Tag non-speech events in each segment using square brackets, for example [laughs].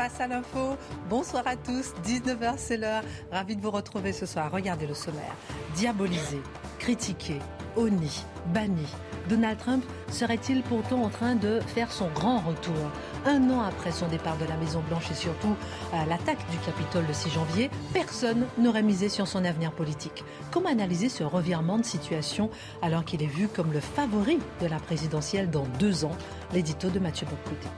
Face à l'info, bonsoir à tous, 19h c'est l'heure. Ravi de vous retrouver ce soir. Regardez le sommaire. Diabolisé, critiqué, honni, banni. Donald Trump serait-il pourtant en train de faire son grand retour Un an après son départ de la Maison-Blanche et surtout à l'attaque du Capitole le 6 janvier, personne n'aurait misé sur son avenir politique. Comment analyser ce revirement de situation alors qu'il est vu comme le favori de la présidentielle dans deux ans? L'édito de Mathieu Bocouté.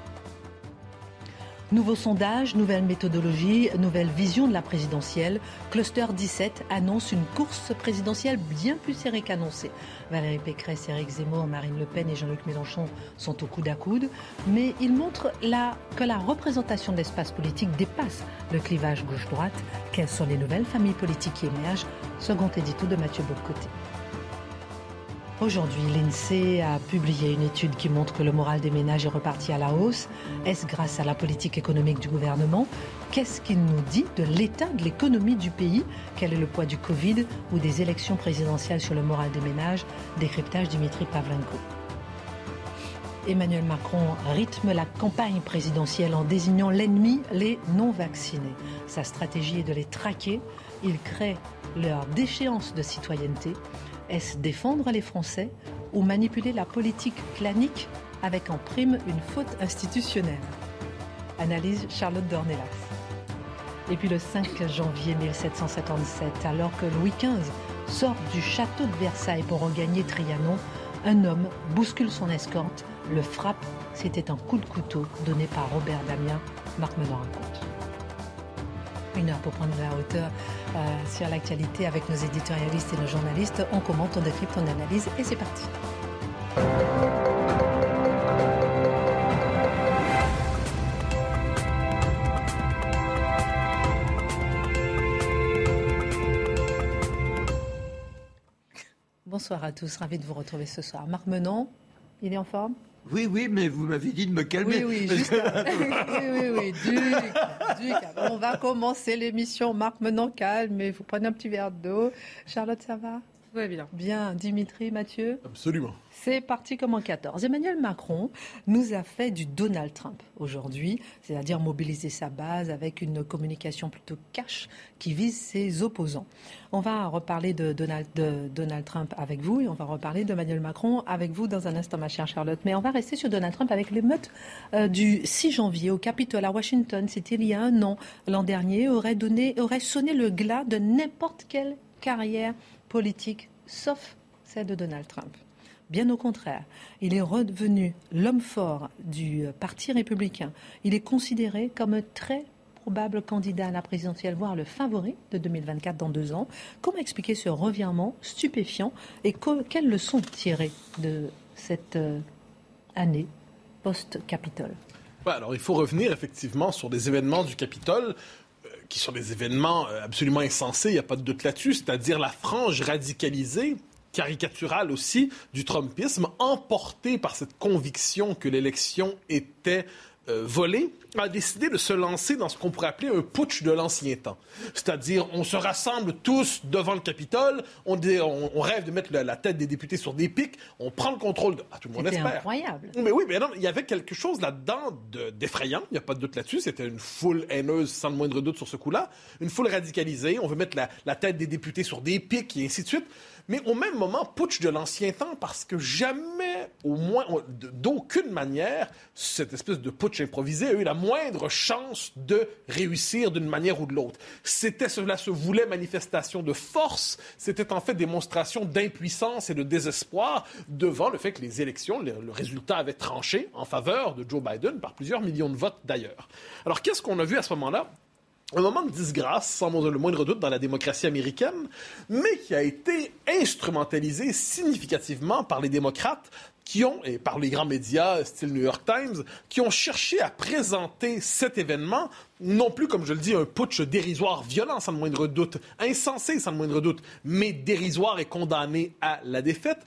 Nouveau sondage, nouvelle méthodologie, nouvelle vision de la présidentielle. Cluster 17 annonce une course présidentielle bien plus serrée qu'annoncée. Valérie Pécresse, Éric Zemmour, Marine Le Pen et Jean-Luc Mélenchon sont au coude à coude. Mais il montre là que la représentation de l'espace politique dépasse le clivage gauche-droite. Quelles sont les nouvelles familles politiques qui émergent? Second édito de Mathieu Bocoté. Aujourd'hui, l'INSEE a publié une étude qui montre que le moral des ménages est reparti à la hausse. Est-ce grâce à la politique économique du gouvernement? Qu'est-ce qu'il nous dit de l'état de l'économie du pays? Quel est le poids du Covid ou des élections présidentielles sur le moral des ménages? Décryptage Dimitri Pavlenko. Emmanuel Macron rythme la campagne présidentielle en désignant l'ennemi, les non-vaccinés. Sa stratégie est de les traquer. Il crée leur déchéance de citoyenneté. Est-ce défendre les Français ou manipuler la politique clanique avec en prime une faute institutionnelle? Analyse Charlotte Dornelas. Et puis le 5 janvier 1757, alors que Louis XV sort du château de Versailles pour regagner Trianon, un homme bouscule son escorte, le frappe. C'était un coup de couteau donné par Robert Damien. Marc Menon raconte. Une heure pour prendre la hauteur euh, sur l'actualité avec nos éditorialistes et nos journalistes. On commente, on décrypte, on analyse et c'est parti. Bonsoir à tous, ravi de vous retrouver ce soir. Marc Menon, il est en forme? Oui, oui, mais vous m'avez dit de me calmer. Oui, oui, [laughs] juste... oui, oui, oui, du, On va commencer l'émission. Marc, maintenant calme, mais vous prenez un petit verre d'eau. Charlotte, ça va? Bien. Bien. Dimitri, Mathieu Absolument. C'est parti comme en 14. Emmanuel Macron nous a fait du Donald Trump aujourd'hui, c'est-à-dire mobiliser sa base avec une communication plutôt cash qui vise ses opposants. On va reparler de Donald, de Donald Trump avec vous et on va reparler d'Emmanuel Macron avec vous dans un instant, ma chère Charlotte. Mais on va rester sur Donald Trump avec l'émeute euh, du 6 janvier au Capitole à Washington. C'était il y a un an. L'an dernier aurait, donné, aurait sonné le glas de n'importe quelle carrière politique, sauf celle de Donald Trump. Bien au contraire, il est redevenu l'homme fort du Parti républicain. Il est considéré comme un très probable candidat à la présidentielle, voire le favori de 2024 dans deux ans. Comment expliquer ce revirement stupéfiant et quelles leçons tirer de cette euh, année post-Capitole? Alors, il faut revenir effectivement sur des événements du Capitole euh, qui sont des événements euh, absolument insensés, il n'y a pas de doute là-dessus, c'est-à-dire la frange radicalisée caricatural aussi du Trumpisme, emporté par cette conviction que l'élection était euh, volée, a décidé de se lancer dans ce qu'on pourrait appeler un putsch de l'ancien temps. C'est-à-dire, on se rassemble tous devant le Capitole, on, on, rêve de mettre la, tête des députés sur des pics, on prend le contrôle de... Ah, tout le monde espère. incroyable. Mais oui, mais non, il y avait quelque chose là-dedans d'effrayant, il n'y a pas de doute là-dessus, c'était une foule haineuse sans le moindre doute sur ce coup-là, une foule radicalisée, on veut mettre la, la tête des députés sur des pics et ainsi de suite mais au même moment, putsch de l'ancien temps, parce que jamais, au moins, d'aucune manière, cette espèce de putsch improvisé a eu la moindre chance de réussir d'une manière ou de l'autre. C'était, cela se voulait manifestation de force, c'était en fait démonstration d'impuissance et de désespoir devant le fait que les élections, le, le résultat avait tranché en faveur de Joe Biden par plusieurs millions de votes d'ailleurs. Alors qu'est-ce qu'on a vu à ce moment-là? Un moment de disgrâce, sans le moindre doute, dans la démocratie américaine, mais qui a été instrumentalisé significativement par les démocrates qui ont, et par les grands médias, style New York Times, qui ont cherché à présenter cet événement, non plus, comme je le dis, un putsch dérisoire, violent sans le moindre doute, insensé sans le moindre doute, mais dérisoire et condamné à la défaite,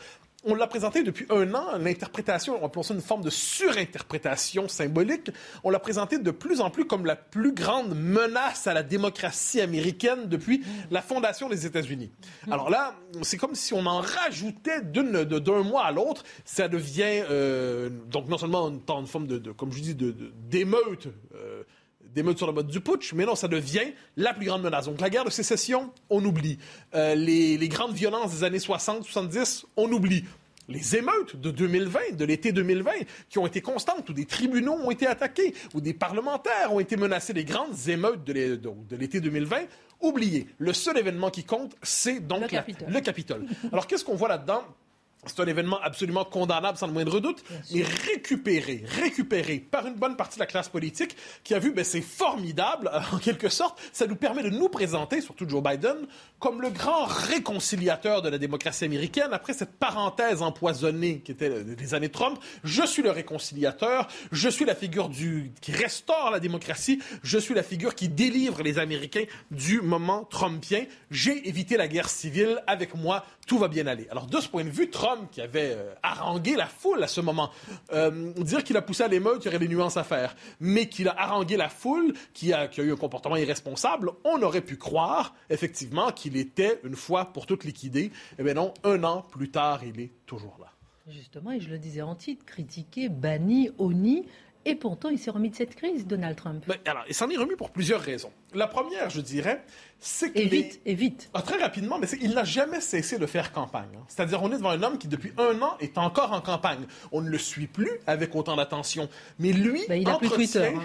on l'a présenté depuis un an, l'interprétation, on appelle ça une forme de surinterprétation symbolique. On l'a présenté de plus en plus comme la plus grande menace à la démocratie américaine depuis la fondation des États-Unis. Alors là, c'est comme si on en rajoutait d'un mois à l'autre. Ça devient euh, donc non seulement une, forme de, comme je dis, d'émeute. Euh, d'émeute sur le mode du putsch, mais non, ça devient la plus grande menace. Donc la guerre de sécession, on oublie. Euh, les, les, grandes violences des années 60-70, on oublie. Les émeutes de 2020, de l'été 2020, qui ont été constantes, où des tribunaux ont été attaqués, où des parlementaires ont été menacés, les grandes émeutes de l'été 2020, oubliées. Le seul événement qui compte, c'est donc le Capitole. le Capitole. Alors qu'est-ce qu'on voit là-dedans? C'est un événement absolument condamnable, sans le moindre doute, mais récupéré, récupéré par une bonne partie de la classe politique qui a vu, ben, c'est formidable, [laughs] en quelque sorte. Ça nous permet de nous présenter, surtout Joe Biden, comme le grand réconciliateur de la démocratie américaine après cette parenthèse empoisonnée qui était des années Trump. Je suis le réconciliateur, je suis la figure du, qui restaure la démocratie, je suis la figure qui délivre les Américains du moment trumpien. J'ai évité la guerre civile, avec moi, tout va bien aller. Alors, de ce point de vue, Trump qui avait euh, harangué la foule à ce moment. Euh, dire qu'il a poussé à l'émeute, il y aurait des nuances à faire. Mais qu'il a harangué la foule, qui a, a eu un comportement irresponsable, on aurait pu croire, effectivement, qu'il était, une fois pour toutes liquidé. Eh bien non, un an plus tard, il est toujours là. Justement, et je le disais en titre, critiqué, banni, honni, et pourtant, il s'est remis de cette crise, Donald Trump. Mais alors, il s'en est remis pour plusieurs raisons. La première, je dirais, c'est qu'il. Et vite, et vite. Ah, très rapidement, mais il n'a jamais cessé de faire campagne. Hein. C'est-à-dire, on est devant un homme qui, depuis un an, est encore en campagne. On ne le suit plus avec autant d'attention. Mais lui, ben, il a entretient... plus Twitter. Hein.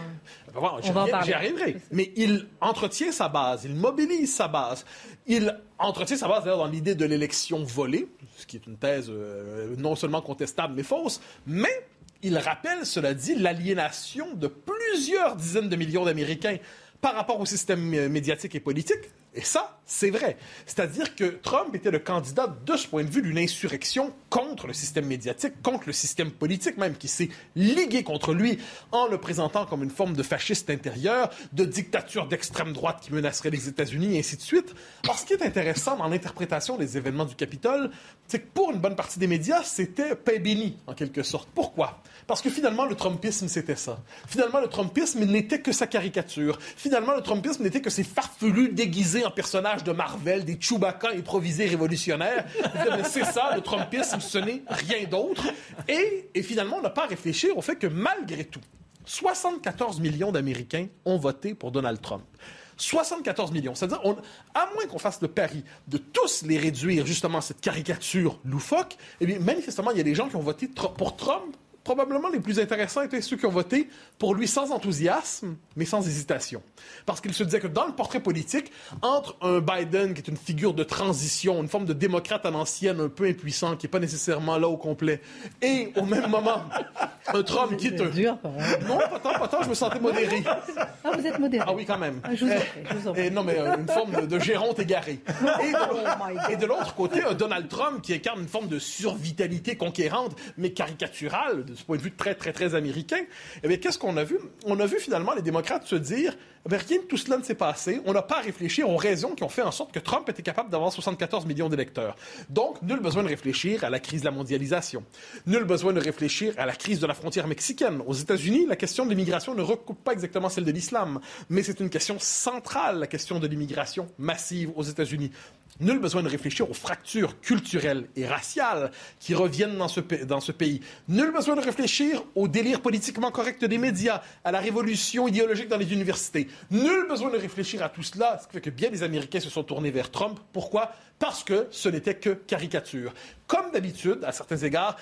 Ben, on va en parler. J'y arriverai. Mais il entretient sa base, il mobilise sa base. Il entretient sa base, d'ailleurs, dans l'idée de l'élection volée, ce qui est une thèse euh, non seulement contestable, mais fausse. Mais il rappelle, cela dit, l'aliénation de plusieurs dizaines de millions d'Américains par rapport au système médiatique et politique et ça, c'est vrai. C'est-à-dire que Trump était le candidat, de ce point de vue, d'une insurrection contre le système médiatique, contre le système politique même, qui s'est ligué contre lui en le présentant comme une forme de fasciste intérieur, de dictature d'extrême droite qui menacerait les États-Unis, et ainsi de suite. Alors, ce qui est intéressant dans l'interprétation des événements du Capitole, c'est que pour une bonne partie des médias, c'était paix béni, en quelque sorte. Pourquoi? Parce que finalement, le Trumpisme, c'était ça. Finalement, le Trumpisme n'était que sa caricature. Finalement, le Trumpisme n'était que ses farfelus déguisés en personnage de Marvel, des Chewbacca improvisés révolutionnaires. c'est ça, le Trumpisme, ce n'est rien d'autre. Et, et finalement, on n'a pas à réfléchir au fait que malgré tout, 74 millions d'Américains ont voté pour Donald Trump. 74 millions. C'est-à-dire, à moins qu'on fasse le pari de tous les réduire, justement, cette caricature loufoque, eh bien, manifestement, il y a des gens qui ont voté pour Trump probablement les plus intéressants étaient ceux qui ont voté pour lui sans enthousiasme, mais sans hésitation. Parce qu'il se disait que dans le portrait politique, entre un Biden qui est une figure de transition, une forme de démocrate à l'ancienne, un peu impuissant, qui n'est pas nécessairement là au complet, et au même moment, [laughs] un Trump qui est un... dur, Non, pas tant, pas tant, je me sentais modéré. Ah, vous êtes modéré. Ah oui, quand même. Ah, je vous en prie, je vous en prie. Et non, mais euh, une forme de, géronte égarée. [laughs] Et de, l'autre côté, un Donald Trump qui incarne une forme de survitalité conquérante, mais caricaturale, de ce point de vue très, très, très américain, eh qu'est-ce qu'on a vu? On a vu finalement les démocrates se dire, eh rien de tout cela ne s'est passé. On n'a pas à réfléchir aux raisons qui ont fait en sorte que Trump était capable d'avoir 74 millions d'électeurs. Donc, nul besoin de réfléchir à la crise de la mondialisation. Nul besoin de réfléchir à la crise de la frontière mexicaine. Aux États-Unis, la question de l'immigration ne recoupe pas exactement celle de l'islam, mais c'est une question centrale, la question de l'immigration massive aux États-Unis. Nul besoin de réfléchir aux fractures culturelles et raciales qui reviennent dans ce, pays. Nul besoin de réfléchir au délire politiquement correct des médias, à la révolution idéologique dans les universités. Nul besoin de réfléchir à tout cela, ce qui fait que bien des Américains se sont tournés vers Trump. Pourquoi? Parce que ce n'était que caricature. Comme d'habitude, à certains égards,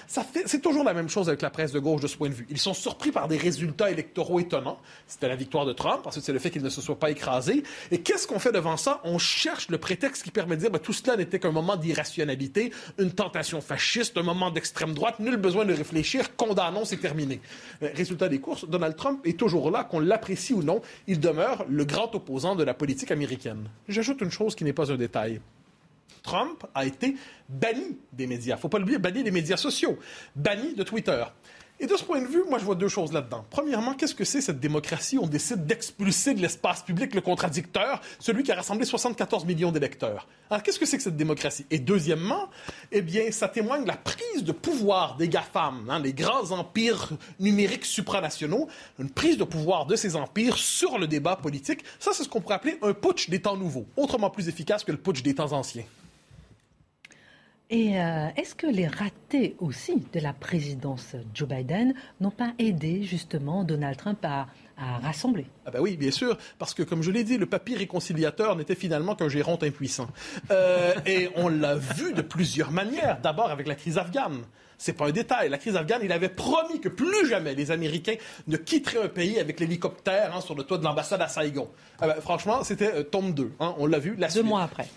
c'est toujours la même chose avec la presse de gauche de ce point de vue. Ils sont surpris par des résultats électoraux étonnants. C'était la victoire de Trump, ensuite c'est le fait qu'il ne se soit pas écrasé. Et qu'est-ce qu'on fait devant ça? On cherche le prétexte qui permet dire ben, tout cela n'était qu'un moment d'irrationalité, une tentation fasciste, un moment d'extrême droite, nul besoin de réfléchir, condamnons, c'est terminé. Euh, résultat des courses, Donald Trump est toujours là, qu'on l'apprécie ou non, il demeure le grand opposant de la politique américaine. J'ajoute une chose qui n'est pas un détail. Trump a été banni des médias. Faut pas l'oublier, banni des médias sociaux, banni de Twitter. Et de ce point de vue, moi, je vois deux choses là-dedans. Premièrement, qu'est-ce que c'est cette démocratie? On décide d'expulser de l'espace public le contradicteur, celui qui a rassemblé 74 millions d'électeurs. Alors, qu'est-ce que c'est que cette démocratie? Et deuxièmement, eh bien, ça témoigne de la prise de pouvoir des GAFAM, hein, les grands empires numériques supranationaux, une prise de pouvoir de ces empires sur le débat politique. Ça, c'est ce qu'on pourrait appeler un putsch des temps nouveaux, autrement plus efficace que le putsch des temps anciens. Et euh, est-ce que les ratés aussi de la présidence Joe Biden n'ont pas aidé justement Donald Trump à, rassembler? Ah ben oui, bien sûr, parce que comme je l'ai dit, le papier réconciliateur n'était finalement qu'un gérant impuissant. Euh, et on l'a vu de plusieurs manières. D'abord avec la crise afghane. C'est pas un détail. La crise afghane, il avait promis que plus jamais les Américains ne quitteraient un pays avec l'hélicoptère hein, sur le toit de l'ambassade à Saigon. Ah ben, franchement, c'était euh, tome 2. Hein, on l'a vu. La Deux mois après.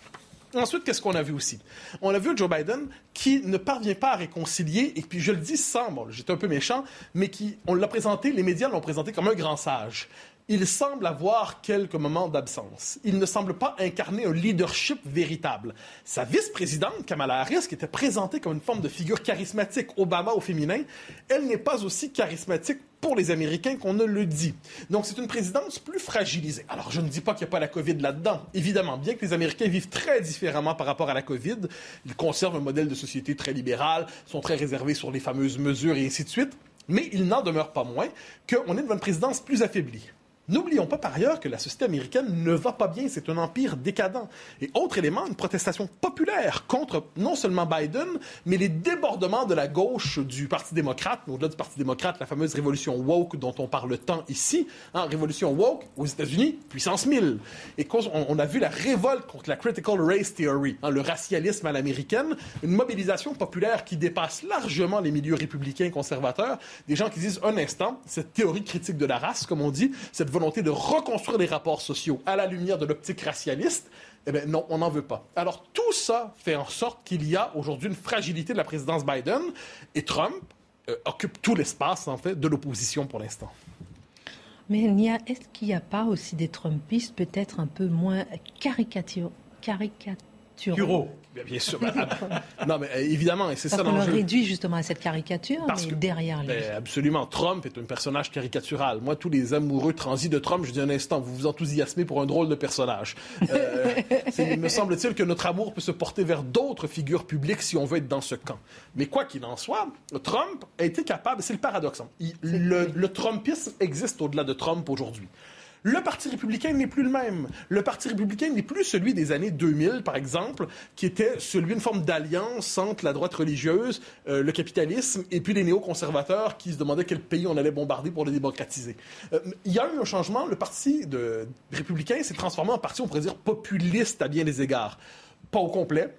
Ensuite, qu'est-ce qu'on a vu aussi? On a vu Joe Biden qui ne parvient pas à réconcilier, et puis je le dis sans, bon, j'étais un peu méchant, mais qui, on l'a présenté, les médias l'ont présenté comme un grand sage il semble avoir quelques moments d'absence. Il ne semble pas incarner un leadership véritable. Sa vice-présidente, Kamala Harris, qui était présentée comme une forme de figure charismatique, Obama au féminin, elle n'est pas aussi charismatique pour les Américains qu'on ne le dit. Donc c'est une présidence plus fragilisée. Alors je ne dis pas qu'il n'y a pas la COVID là-dedans. Évidemment, bien que les Américains vivent très différemment par rapport à la COVID, ils conservent un modèle de société très libéral, sont très réservés sur les fameuses mesures et ainsi de suite. Mais il n'en demeure pas moins qu'on est devant une présidence plus affaiblie. N'oublions pas par ailleurs que la société américaine ne va pas bien, c'est un empire décadent. Et autre élément, une protestation populaire contre non seulement Biden, mais les débordemment de la gauche du Parti démocrate, au-delà du Parti démocrate, la fameuse révolution woke dont on parle tant ici, hein, révolution woke aux États-Unis, puissance 1000. Et on, a vu la révolte contre la critical race theory, hein, le racialisme à l'américaine, une mobilisation populaire qui dépasse largement les milieux républicains conservateurs, des gens qui disent un instant, cette théorie critique de la race, comme on dit, cette volonté de reconstruire les rapports sociaux à la lumière de l'optique racialiste, eh bien non, on n'en veut pas. Alors tout ça fait en sorte qu'il y a aujourd'hui une fragilité de la présidence Biden et Trump euh, occupe tout l'espace en fait de l'opposition pour l'instant. Mais est-ce qu'il n'y a pas aussi des Trumpistes peut-être un peu moins caricaturaux? Bien, sûr. [laughs] non, mais euh, évidemment, et c'est ça l'enjeu. On réduit justement à cette caricature, mais derrière lui. Ben, absolument. Trump est un personnage caricatural. Moi, tous les amoureux transis de Trump, je dis un instant, vous vous enthousiasmez pour un drôle de personnage. Euh, [laughs] il me semble-t-il que notre amour peut se porter vers d'autres figures publiques si on veut être dans ce camp. Mais quoi qu'il en soit, Trump a été capable, c'est le paradoxe, hein. le, le Trumpisme existe au-delà de Trump aujourd'hui. Le Parti républicain n'est plus le même. Le Parti républicain n'est plus celui des années 2000, par exemple, qui était celui d'une forme d'alliance entre la droite religieuse, euh, le capitalisme, et puis les néoconservateurs qui se demandaient quel pays on allait bombarder pour le démocratiser. Euh, il y a eu un changement. Le Parti de, républicain s'est transformé en parti, on pourrait dire, populiste à bien des égards. Pas au complet,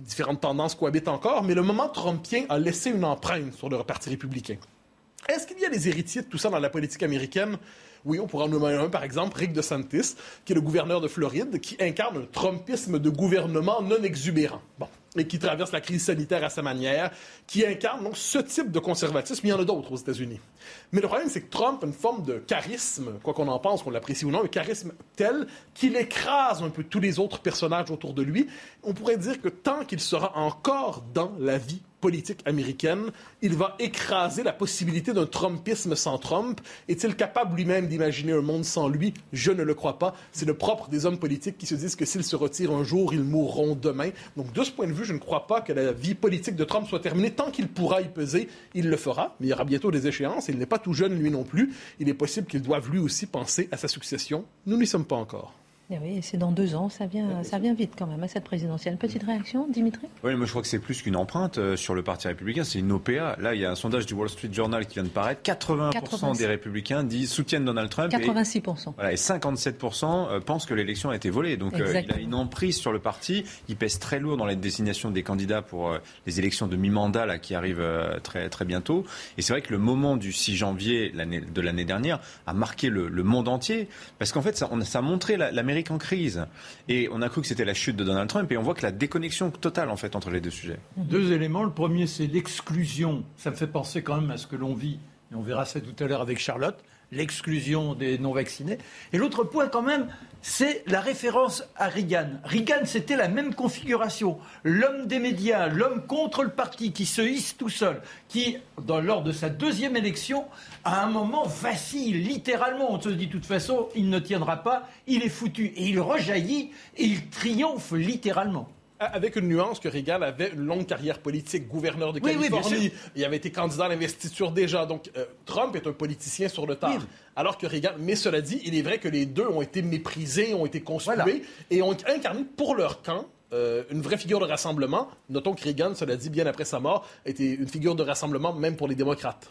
différentes tendances cohabitent encore, mais le moment trumpien a laissé une empreinte sur le Parti républicain. Est-ce qu'il y a des héritiers de tout ça dans la politique américaine? Oui, on pourrait en nommer un, par exemple, Rick DeSantis, qui est le gouverneur de Floride, qui incarne un Trumpisme de gouvernement non exubérant. Bon et qui traverse la crise sanitaire à sa manière, qui incarne donc ce type de conservatisme. Il y en a d'autres aux États-Unis. Mais le problème, c'est que Trump a une forme de charisme, quoi qu'on en pense, qu'on l'apprécie ou non, un charisme tel qu'il écrase un peu tous les autres personnages autour de lui. On pourrait dire que tant qu'il sera encore dans la vie politique américaine, il va écraser la possibilité d'un Trumpisme sans Trump. Est-il capable lui-même d'imaginer un monde sans lui? Je ne le crois pas. C'est le propre des hommes politiques qui se disent que s'ils se retirent un jour, ils mourront demain. Donc, de ce point de vue, je ne crois pas que la vie politique de Trump soit terminée. Tant qu'il pourra y peser, il le fera. Mais il y aura bientôt des échéances. Il n'est pas tout jeune, lui non plus. Il est possible qu'il doive lui aussi penser à sa succession. Nous n'y sommes pas encore. Eh oui, c'est dans deux ans, ça vient, ça vient vite quand même à cette présidentielle. Petite réaction, Dimitri? Oui, moi je crois que c'est plus qu'une empreinte euh, sur le Parti républicain, c'est une OPA. Là, il y a un sondage du Wall Street Journal qui vient de paraître. 80%, des républicains disent soutiennent Donald Trump. 86%. Et, voilà, et 57% euh, pensent que l'élection a été volée. Donc euh, il a une emprise sur le parti. Il pèse très lourd dans la désignation des candidats pour les élections de mi-mandat là, qui arrivent très, très bientôt. Et c'est vrai que le moment du 6 janvier de l'année dernière a marqué le, monde entier. Parce qu'en fait, ça, on, ça a montré l'Amérique en crise. Et on a cru que c'était la chute de Donald Trump et on voit que la déconnexion totale en fait entre les deux sujets. Deux éléments. Le premier, c'est l'exclusion. Ça me fait penser quand même à ce que l'on vit, et on verra ça tout à l'heure avec Charlotte, l'exclusion des non-vaccinés. Et l'autre point quand même, c'est la référence à Reagan. Reagan, c'était la même configuration. L'homme des médias, l'homme contre le parti, qui se hisse tout seul, qui, lors de sa deuxième élection, à un moment vacille littéralement. On se dit de toute façon, il ne tiendra pas, il est foutu. Et il rejaillit et il triomphe littéralement avec une nuance que Reagan avait une longue carrière politique, gouverneur de Californie. il avait été candidat à l'investiture déjà. Donc, euh, Trump est un politicien sur le tard. Alors que Reagan, mais cela dit, il est vrai que les deux ont été méprisés, ont été conspués et ont incarné pour leur camp euh, une vraie figure de rassemblement. Notons que Reagan, cela dit, bien après sa mort, était une figure de rassemblement même pour les démocrates.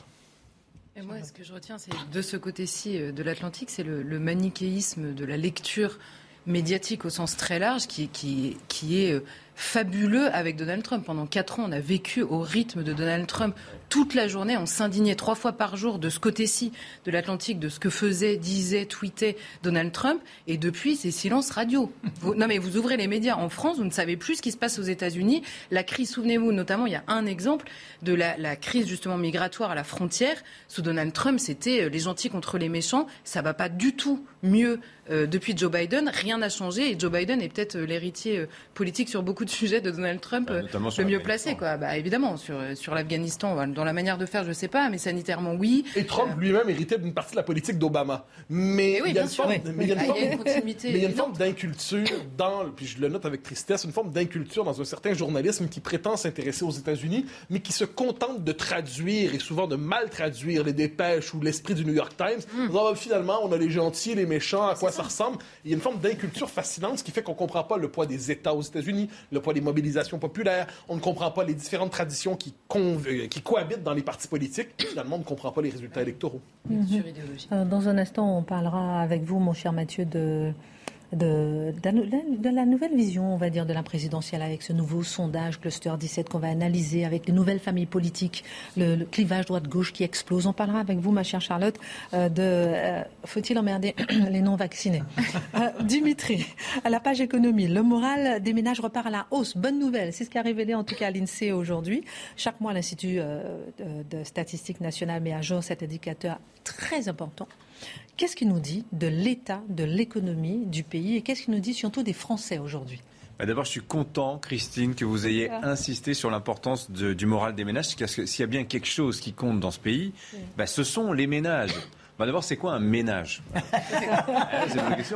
Et moi, ce que je retiens, c'est de ce côté-ci euh, de l'Atlantique, c'est le, manichéisme de la lecture médiatique au sens très large qui, qui, qui est fabuleux avec Donald Trump. Pendant quatre ans, on a vécu au rythme de Donald Trump toute la journée. On s'indignait trois fois par jour de ce côté-ci de l'Atlantique, de ce que faisait, disait, tweetait Donald Trump. Et depuis, c'est silence radio. [laughs] non, mais vous ouvrez les médias en France, vous ne savez plus ce qui se passe aux États-Unis. La crise, souvenez-vous, notamment, il y a un exemple de la, la, crise justement migratoire à la frontière. Sous Donald Trump, c'était euh, les gentils contre les méchants. Ça va pas du tout mieux euh, depuis Joe Biden. Rien n'a changé et Joe Biden est peut-être euh, l'héritier politique sur beaucoup de sujets de Donald Trump bah, le mieux placé. Quoi. Bah, évidemment, sur, sur l'Afghanistan, dans la manière de faire, je ne sais pas, mais sanitairement, oui. Et Trump lui-même héritait d'une partie de la politique d'Obama. Mais, il y a une forme, mais d'inculture dans, puis je le note avec tristesse, une forme d'inculture dans un certain journalisme qui prétend s'intéresser aux États-Unis, mais qui se contente de traduire et souvent de mal traduire les dépêches ou l'esprit du New York Times. Hmm. finalement, on a les gentils, les méchants, à quoi ça, ressemble. Il y a une forme d'inculture fascinante, ce qui fait qu'on ne comprend pas le poids des États aux États-Unis, le poids des mobilisations populaires, on ne comprend pas les différentes traditions qui, euh, qui cohabitent dans les partis politiques. Finalement, on ne comprend pas les résultats électoraux. Euh, dans un instant, on parlera avec vous, mon cher Mathieu, de de, la nouvelle vision, on va dire, de la présidentielle avec ce nouveau sondage Cluster 17 qu'on va analyser avec les nouvelles familles politiques, le, clivage droite-gauche qui explose. On parlera avec vous, ma chère Charlotte, euh, de euh, faut-il emmerder [clears throat] les non-vaccinés? Euh, Dimitri, à la page économie, le moral des ménages repart à la hausse. Bonne nouvelle, c'est ce qui a révélé en tout cas l'INSEE aujourd'hui. Chaque mois, l'Institut de statistique nationale met à jour cet indicateur très important Qu'est-ce qu'il nous dit de l'état de l'économie du pays et qu'est-ce qu'il nous dit surtout des Français aujourd'hui? Bah, D'abord, je suis content, Christine, que vous ayez insisté sur l'importance du moral des ménages, parce que s'il y a bien quelque chose qui compte dans ce pays, bah, ce sont les ménages. Bah, d'abord, c'est quoi un ménage? [laughs]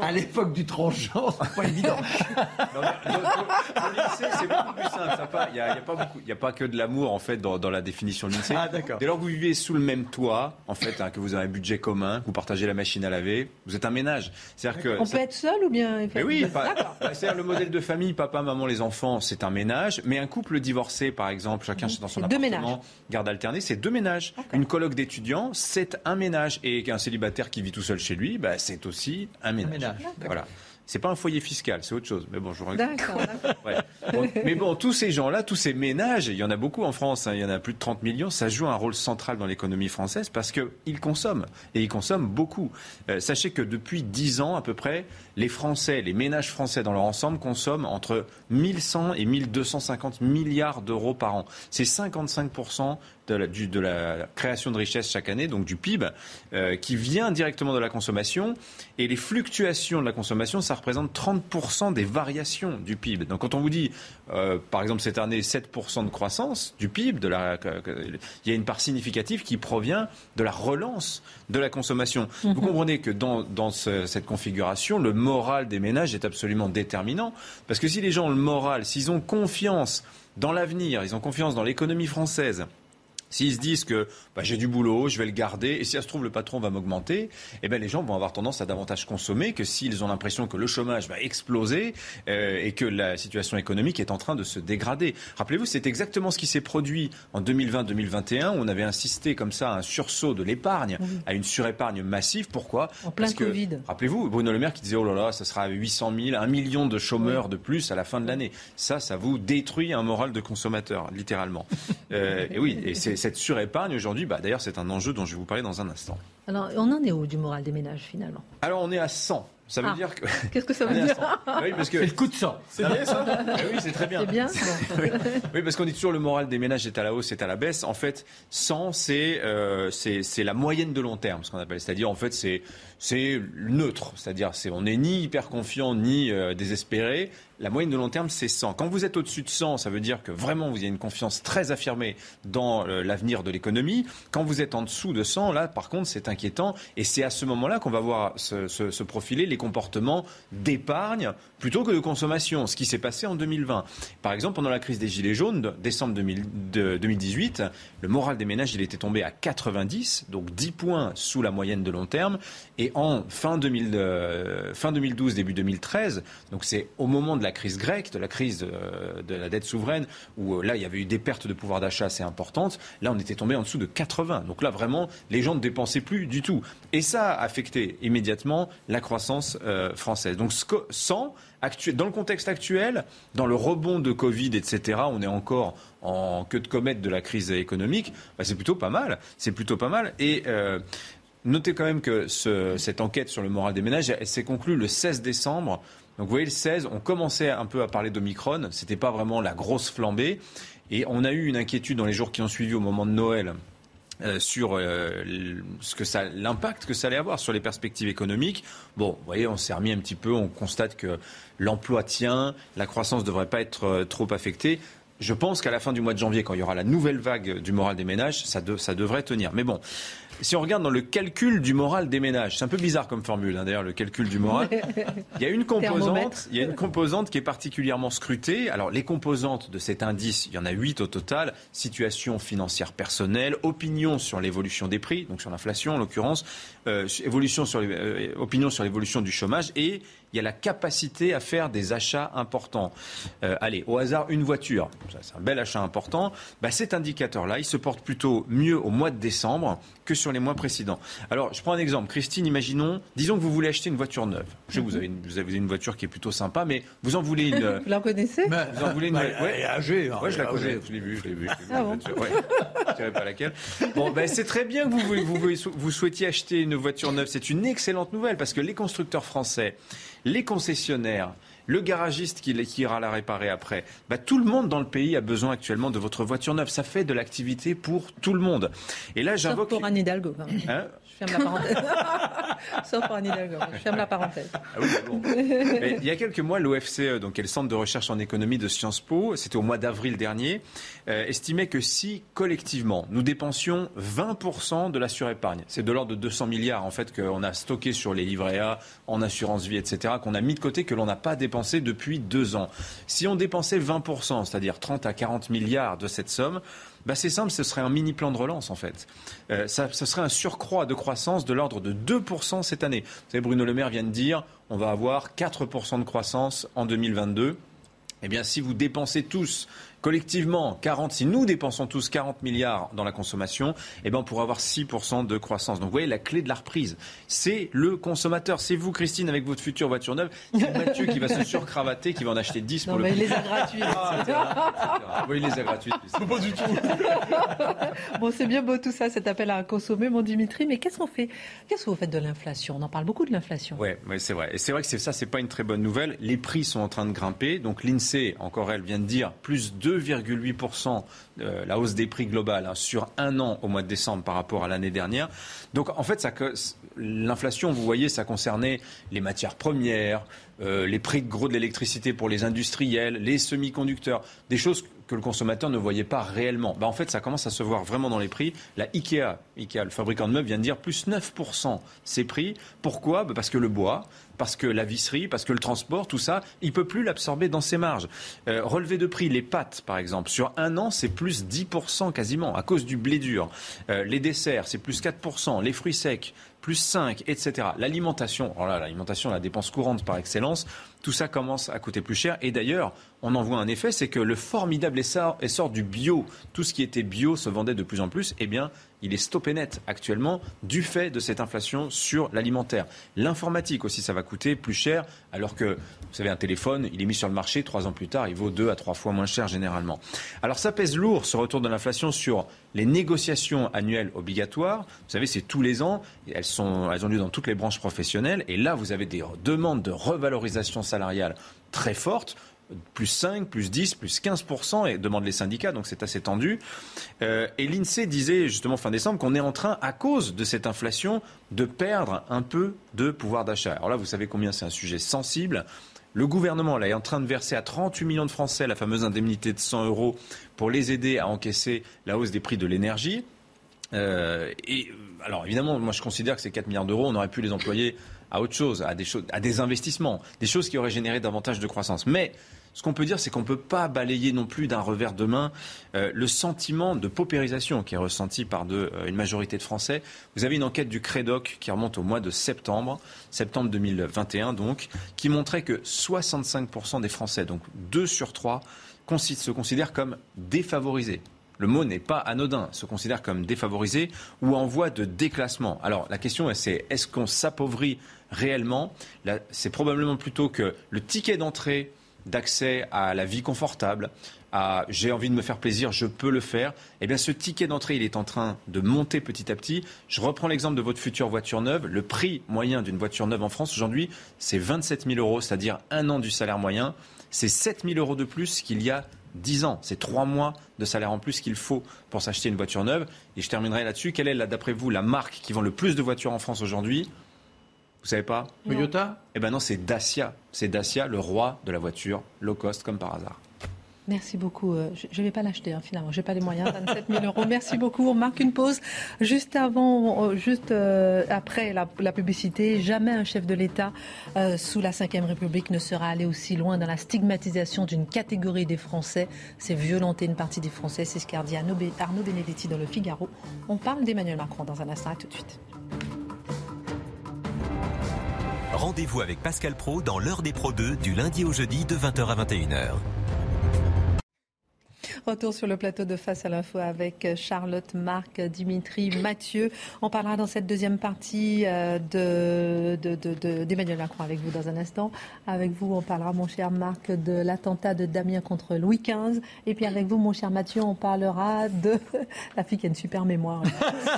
À l'époque du transgenre, c'est pas évident. c'est beaucoup plus simple. Il n'y a, a, pas que de l'amour en fait dans, la définition de l'INSEE. Ah, Dès lors que vous vivez sous le même toit, en fait, hein, que vous avez un budget commun, que vous partagez la machine à laver, vous êtes un ménage. Que On peut être seul ou bien mais Oui, c'est le modèle de famille, papa, maman, les enfants, c'est un ménage. Mais un couple divorcé, par exemple, chacun dans son appartement, garde alternée, c'est deux ménages. Une colloque d'étudiants, c'est un ménage. Et un célibataire qui vit tout seul chez lui, bah, c'est aussi un ménage. Un ménage. Voilà. C'est pas un foyer fiscal, c'est autre chose. Mais bon, je D'accord. [laughs] mais bon, tous ces gens-là, tous ces ménages, il y en a beaucoup en France, hein, il y en a plus de 30 millions, ça joue un rôle central dans l'économie française parce qu'ils consomment. Et ils consomment beaucoup. Euh, sachez que depuis 10 ans à peu près, les Français, les ménages français dans leur ensemble consomment entre 1100 et 1250 milliards d'euros par an. C'est 55% de la, de la, création de richesse chaque année, donc du PIB, euh, qui vient directement de la consommation. Et les fluctuations de la consommation, ça représente 30% des variations du PIB. Donc quand on vous dit, euh, par exemple cette année, 7% de croissance du PIB, de la, il y a une part significative qui provient de la relance de la consommation. Vous mhm. comprenez que dans, dans cette configuration, le moral des ménages est absolument déterminant. Parce que si les gens ont le moral, s'ils ont confiance dans l'avenir, ils ont confiance dans l'économie française, S'ils se disent que bah, j'ai du boulot, je vais le garder, et si ça se trouve le patron va m'augmenter, eh ben, les gens vont avoir tendance à davantage consommer que s'ils ont l'impression que le chômage va exploser euh, et que la situation économique est en train de se dégrader. Rappelez-vous, c'est exactement ce qui s'est produit en 2020-2021. On avait insisté comme ça à un sursaut de l'épargne, à une surépargne massive. Pourquoi? En plein Covid. Rappelez-vous, Bruno Le Maire qui disait oh là là, ça sera 800 000, 1 million de chômeurs de plus à la fin de l'année. Ça, ça vous détruit un moral de consommateur, littéralement. [laughs] Euh, et oui, et c'est cette surépargne aujourd'hui, bah, d'ailleurs, c'est un enjeu dont je vais vous parler dans un instant. Alors, on en est où du moral des ménages finalement? Alors, on est à 100. Ça veut ah. dire que. [laughs] Qu'est-ce que ça veut dire oui, parce que... [laughs] C'est le coup de sang. C'est bien ça? [laughs] Ah Oui, c'est très bien. C'est bien oui. parce qu'on dit toujours le moral des ménages est à la hausse, est à la baisse. En fait, 100, euh, c'est c'est la moyenne de long terme, ce qu'on appelle. C'est-à-dire, en fait, c'est c'est neutre. C'est-à-dire, c'est on n'est ni hyper confiant ni euh, désespéré. La moyenne de long terme, c'est 100. Quand vous êtes au-dessus de 100, ça veut dire que vraiment vous avez une confiance très affirmée dans euh, l'avenir de l'économie. Quand vous êtes en dessous de 100, là, par contre, c'est inquiétant. Et c'est à ce moment-là qu'on va voir se, profiler les comportements d'épargne plutôt que de consommation, ce qui s'est passé en 2020. Par exemple, pendant la crise des Gilets jaunes, décembre 2018, le moral des ménages, il était tombé à 90, donc 10 points sous la moyenne de long terme. En fin, 2000, euh, 2012, début 2013, donc c'est au moment de la crise grecque, de la crise euh, de la dette souveraine, où euh, là, il y avait eu des pertes de pouvoir d'achat assez importantes. Là, on était tombé en dessous de 80. Donc là, vraiment, les gens ne dépensaient plus du tout. Et ça a affecté immédiatement la croissance euh, française. Donc sans, dans le contexte actuel, dans le rebond de Covid, etc., on est encore en queue de comète de la crise économique, bah, c'est plutôt pas mal. C'est plutôt pas mal. Et notez quand même que cette enquête sur le moral des ménages, elle s'est conclue le 16 décembre. Donc vous voyez, le 16, on commençait un peu à parler d'Omicron. Ce n'était pas vraiment la grosse flambée. Et on a eu une inquiétude dans les jours qui ont suivi au moment de Noël. Euh, sur euh, l'impact que ça allait avoir sur les perspectives économiques. Bon, vous voyez, on s'est remis un petit peu, on constate que l'emploi tient, la croissance ne devrait pas être euh, trop affectée. Je pense qu'à la fin du mois de janvier, quand il y aura la nouvelle vague du moral des ménages, ça, ça devrait tenir. Mais bon, si on regarde dans le calcul du moral des ménages, c'est un peu bizarre comme formule, hein, d'ailleurs, le calcul du moral. [laughs] Il y a une composante, il y a une composante qui est particulièrement scrutée. Alors, les composantes de cet indice, il y en a huit au total. Situation financière personnelle, opinion sur l'évolution des prix, donc sur l'inflation en l'occurrence, euh, évolution sur euh, opinion sur l'évolution du chômage et il y a la capacité à faire des achats importants. Euh, allez, au hasard, une voiture, c'est un bel achat important. Bah, cet indicateur-là, il se porte plutôt mieux au mois de décembre que sur les mois précédents. Alors, je prends un exemple. Christine, imaginons, disons que vous voulez acheter une voiture neuve. Je sais que vous avez une, vous avez une voiture qui est plutôt sympa, mais vous en voulez une. [laughs] vous la connaissez Vous en voulez une. Bah, ouais, âgée. Hein, ouais, je la connais. Je l'ai vue, je l'ai vue. Ah bon ouais. Je dirais pas laquelle. Bon, ben, c'est très bien que vous, vous, vous, vous souhaitiez acheter une voiture neuve. C'est une excellente nouvelle parce que les constructeurs français les concessionnaires, le garagiste qui, ira la réparer après. Bah, tout le monde dans le pays a besoin actuellement de votre voiture neuve. Ça fait de l'activité pour tout le monde. Et là, j'invoque. Pour Anne Hidalgo. Hein ferme la parenthèse. [laughs] Sauf pour Anne Hidalgo. Je ferme la parenthèse. Ah oui, bon. il y a quelques mois, l'OFCE, donc, qui est le centre de recherche en économie de Sciences Po, c'était au mois d'avril dernier, euh, estimait que si collectivement nous dépensions 20% de la surépargne, c'est de l'ordre de 200 milliards en fait qu'on a stocké sur les livrets A, en assurance vie, etc., qu'on a mis de côté, que l'on n'a pas dépensé depuis deux ans. Si on dépensait 20%, c'est-à-dire 30 à 40 milliards de cette somme, bah c'est simple, ce serait un mini plan de relance en fait. Euh, ça, ce serait un surcroît de croissance de l'ordre de 2% cette année. Vous savez, Bruno Le Maire vient de dire on va avoir 4% de croissance en 2022. Eh bien, si vous dépensez tous collectivement 40, si nous dépensons tous 40 milliards dans la consommation, eh ben on pourrait avoir 6% de croissance. Donc vous voyez, la clé de la reprise, c'est le consommateur. C'est vous, Christine, avec votre future voiture neuve. C'est [laughs] Mathieu qui va se surcravater, qui va en acheter 10 pour non, le mais il les a gratuits. oui, il les a gratuits. Pas du tout. [laughs] bon, c'est bien beau tout ça, cet appel à consommer, mon Dimitri, mais qu'est-ce qu'on fait? Qu'est-ce que vous faites de l'inflation? On en parle beaucoup de l'inflation. Oui, ouais, c'est vrai. Et c'est vrai que ça, c'est pas une très bonne nouvelle. Les prix sont en train de grimper. Donc l'INSEE, encore elle, vient de dire plus 2 2,8% euh, la hausse des prix globale hein, sur un an au mois de décembre par rapport à l'année dernière. Donc en fait, l'inflation, vous voyez, ça concernait les matières premières, euh, les prix gros de l'électricité pour les industriels, les semi-conducteurs, des choses que le consommateur ne voyait pas réellement. Bah, en fait, ça commence à se voir vraiment dans les prix. La Ikea, Ikea, le fabricant de meubles, vient de dire plus 9% ses prix. Pourquoi? Bah, Parce que le bois, parce que la visserie, parce que le transport, tout ça, il peut plus l'absorber dans ses marges. Euh, relevé de prix, les pâtes, par exemple, sur un an, c'est plus 10% quasiment, à cause du blé dur. Euh, les desserts, c'est plus 4%. Les fruits secs, plus 5, etc. L'alimentation, l'alimentation, la dépense courante par excellence, tout ça commence à coûter plus cher. Et d'ailleurs, on en voit un effet, c'est que le formidable essor, essor, du bio, tout ce qui était bio se vendait de plus en plus, eh bien, il est stoppé net actuellement du fait de cette inflation sur l'alimentaire. L'informatique aussi, ça va coûter plus cher, alors que, vous savez, un téléphone, il est mis sur le marché, trois ans plus tard, il vaut deux à trois fois moins cher généralement. Alors ça pèse lourd, ce retour de l'inflation, sur les négociations annuelles obligatoires. Vous savez, c'est tous les ans, elles, sont, elles ont lieu dans toutes les branches professionnelles, et là, vous avez des demandes de revalorisation salariale très fortes plus 5, plus 10, plus 15%, et demandent les syndicats, donc c'est assez tendu. Euh, et l'INSEE disait justement fin décembre qu'on est en train, à cause de cette inflation, de perdre un peu de pouvoir d'achat. Alors là, vous savez combien c'est un sujet sensible. Le gouvernement là, est en train de verser à 38 millions de Français la fameuse indemnité de 100 euros pour les aider à encaisser la hausse des prix de l'énergie. Euh, et alors évidemment, moi je considère que ces 4 milliards d'euros, on aurait pu les employer à autre chose, à des, à des investissements, des choses qui auraient généré davantage de croissance. Mais ce qu'on peut dire, c'est qu'on ne peut pas balayer non plus d'un revers de main euh, le sentiment de paupérisation qui est ressenti par euh, une majorité de Français. Vous avez une enquête du Crédoc qui remonte au mois de septembre, septembre 2021 donc, qui montrait que 65% des Français, donc 2 sur 3, se considèrent comme défavorisés le mot n'est pas anodin, se considèrent comme défavorisés ou en voie de déclassement. Alors la question c'est est-ce qu'on s'appauvrit réellement? C'est probablement plutôt que le ticket d'entrée d'accès à la vie confortable, à j'ai envie de me faire plaisir, je peux le faire, eh bien ce ticket d'entrée, il est en train de monter petit à petit. Je reprends l'exemple de votre future voiture neuve. Le prix moyen d'une voiture neuve en France aujourd'hui, c'est 27 000 euros, c'est-à-dire un an du salaire moyen. C'est 7 000 euros de plus qu'il y a 10 ans. C'est 3 mois de salaire en plus qu'il faut pour s'acheter une voiture neuve. Et je terminerai là-dessus. Quelle est, d'après vous, la marque qui vend le plus de voitures en France aujourd'hui? Vous savez pas Toyota Eh ben non, c'est Dacia. C'est Dacia, le roi de la voiture low cost, comme par hasard. Merci beaucoup. Euh, je ne vais pas l'acheter hein, finalement. Je n'ai pas les moyens. 27 000 euros. Merci beaucoup. On marque une pause. Juste avant, euh, juste euh, après la, publicité, jamais un chef de l'État sous la Ve République ne sera allé aussi loin dans la stigmatisation d'une catégorie des Français. C'est violenter une partie des Français. C'est ce qu'a dit Arnaud Benedetti dans le Figaro. On parle d'Emmanuel Macron dans un instant. À tout de suite. Rendez-vous avec Pascal Pro dans l'heure des Pro 2 du lundi au jeudi de 20h à 21h. Retour sur le plateau de Face à l'info avec Charlotte, Marc, Dimitri, Mathieu. On parlera dans cette deuxième partie euh, d'Emmanuel de, Macron avec vous dans un instant. Avec vous, on parlera, mon cher Marc, de l'attentat de Damien contre Louis XV. Et puis avec vous, mon cher Mathieu, on parlera de [laughs] la fille qui a une super mémoire.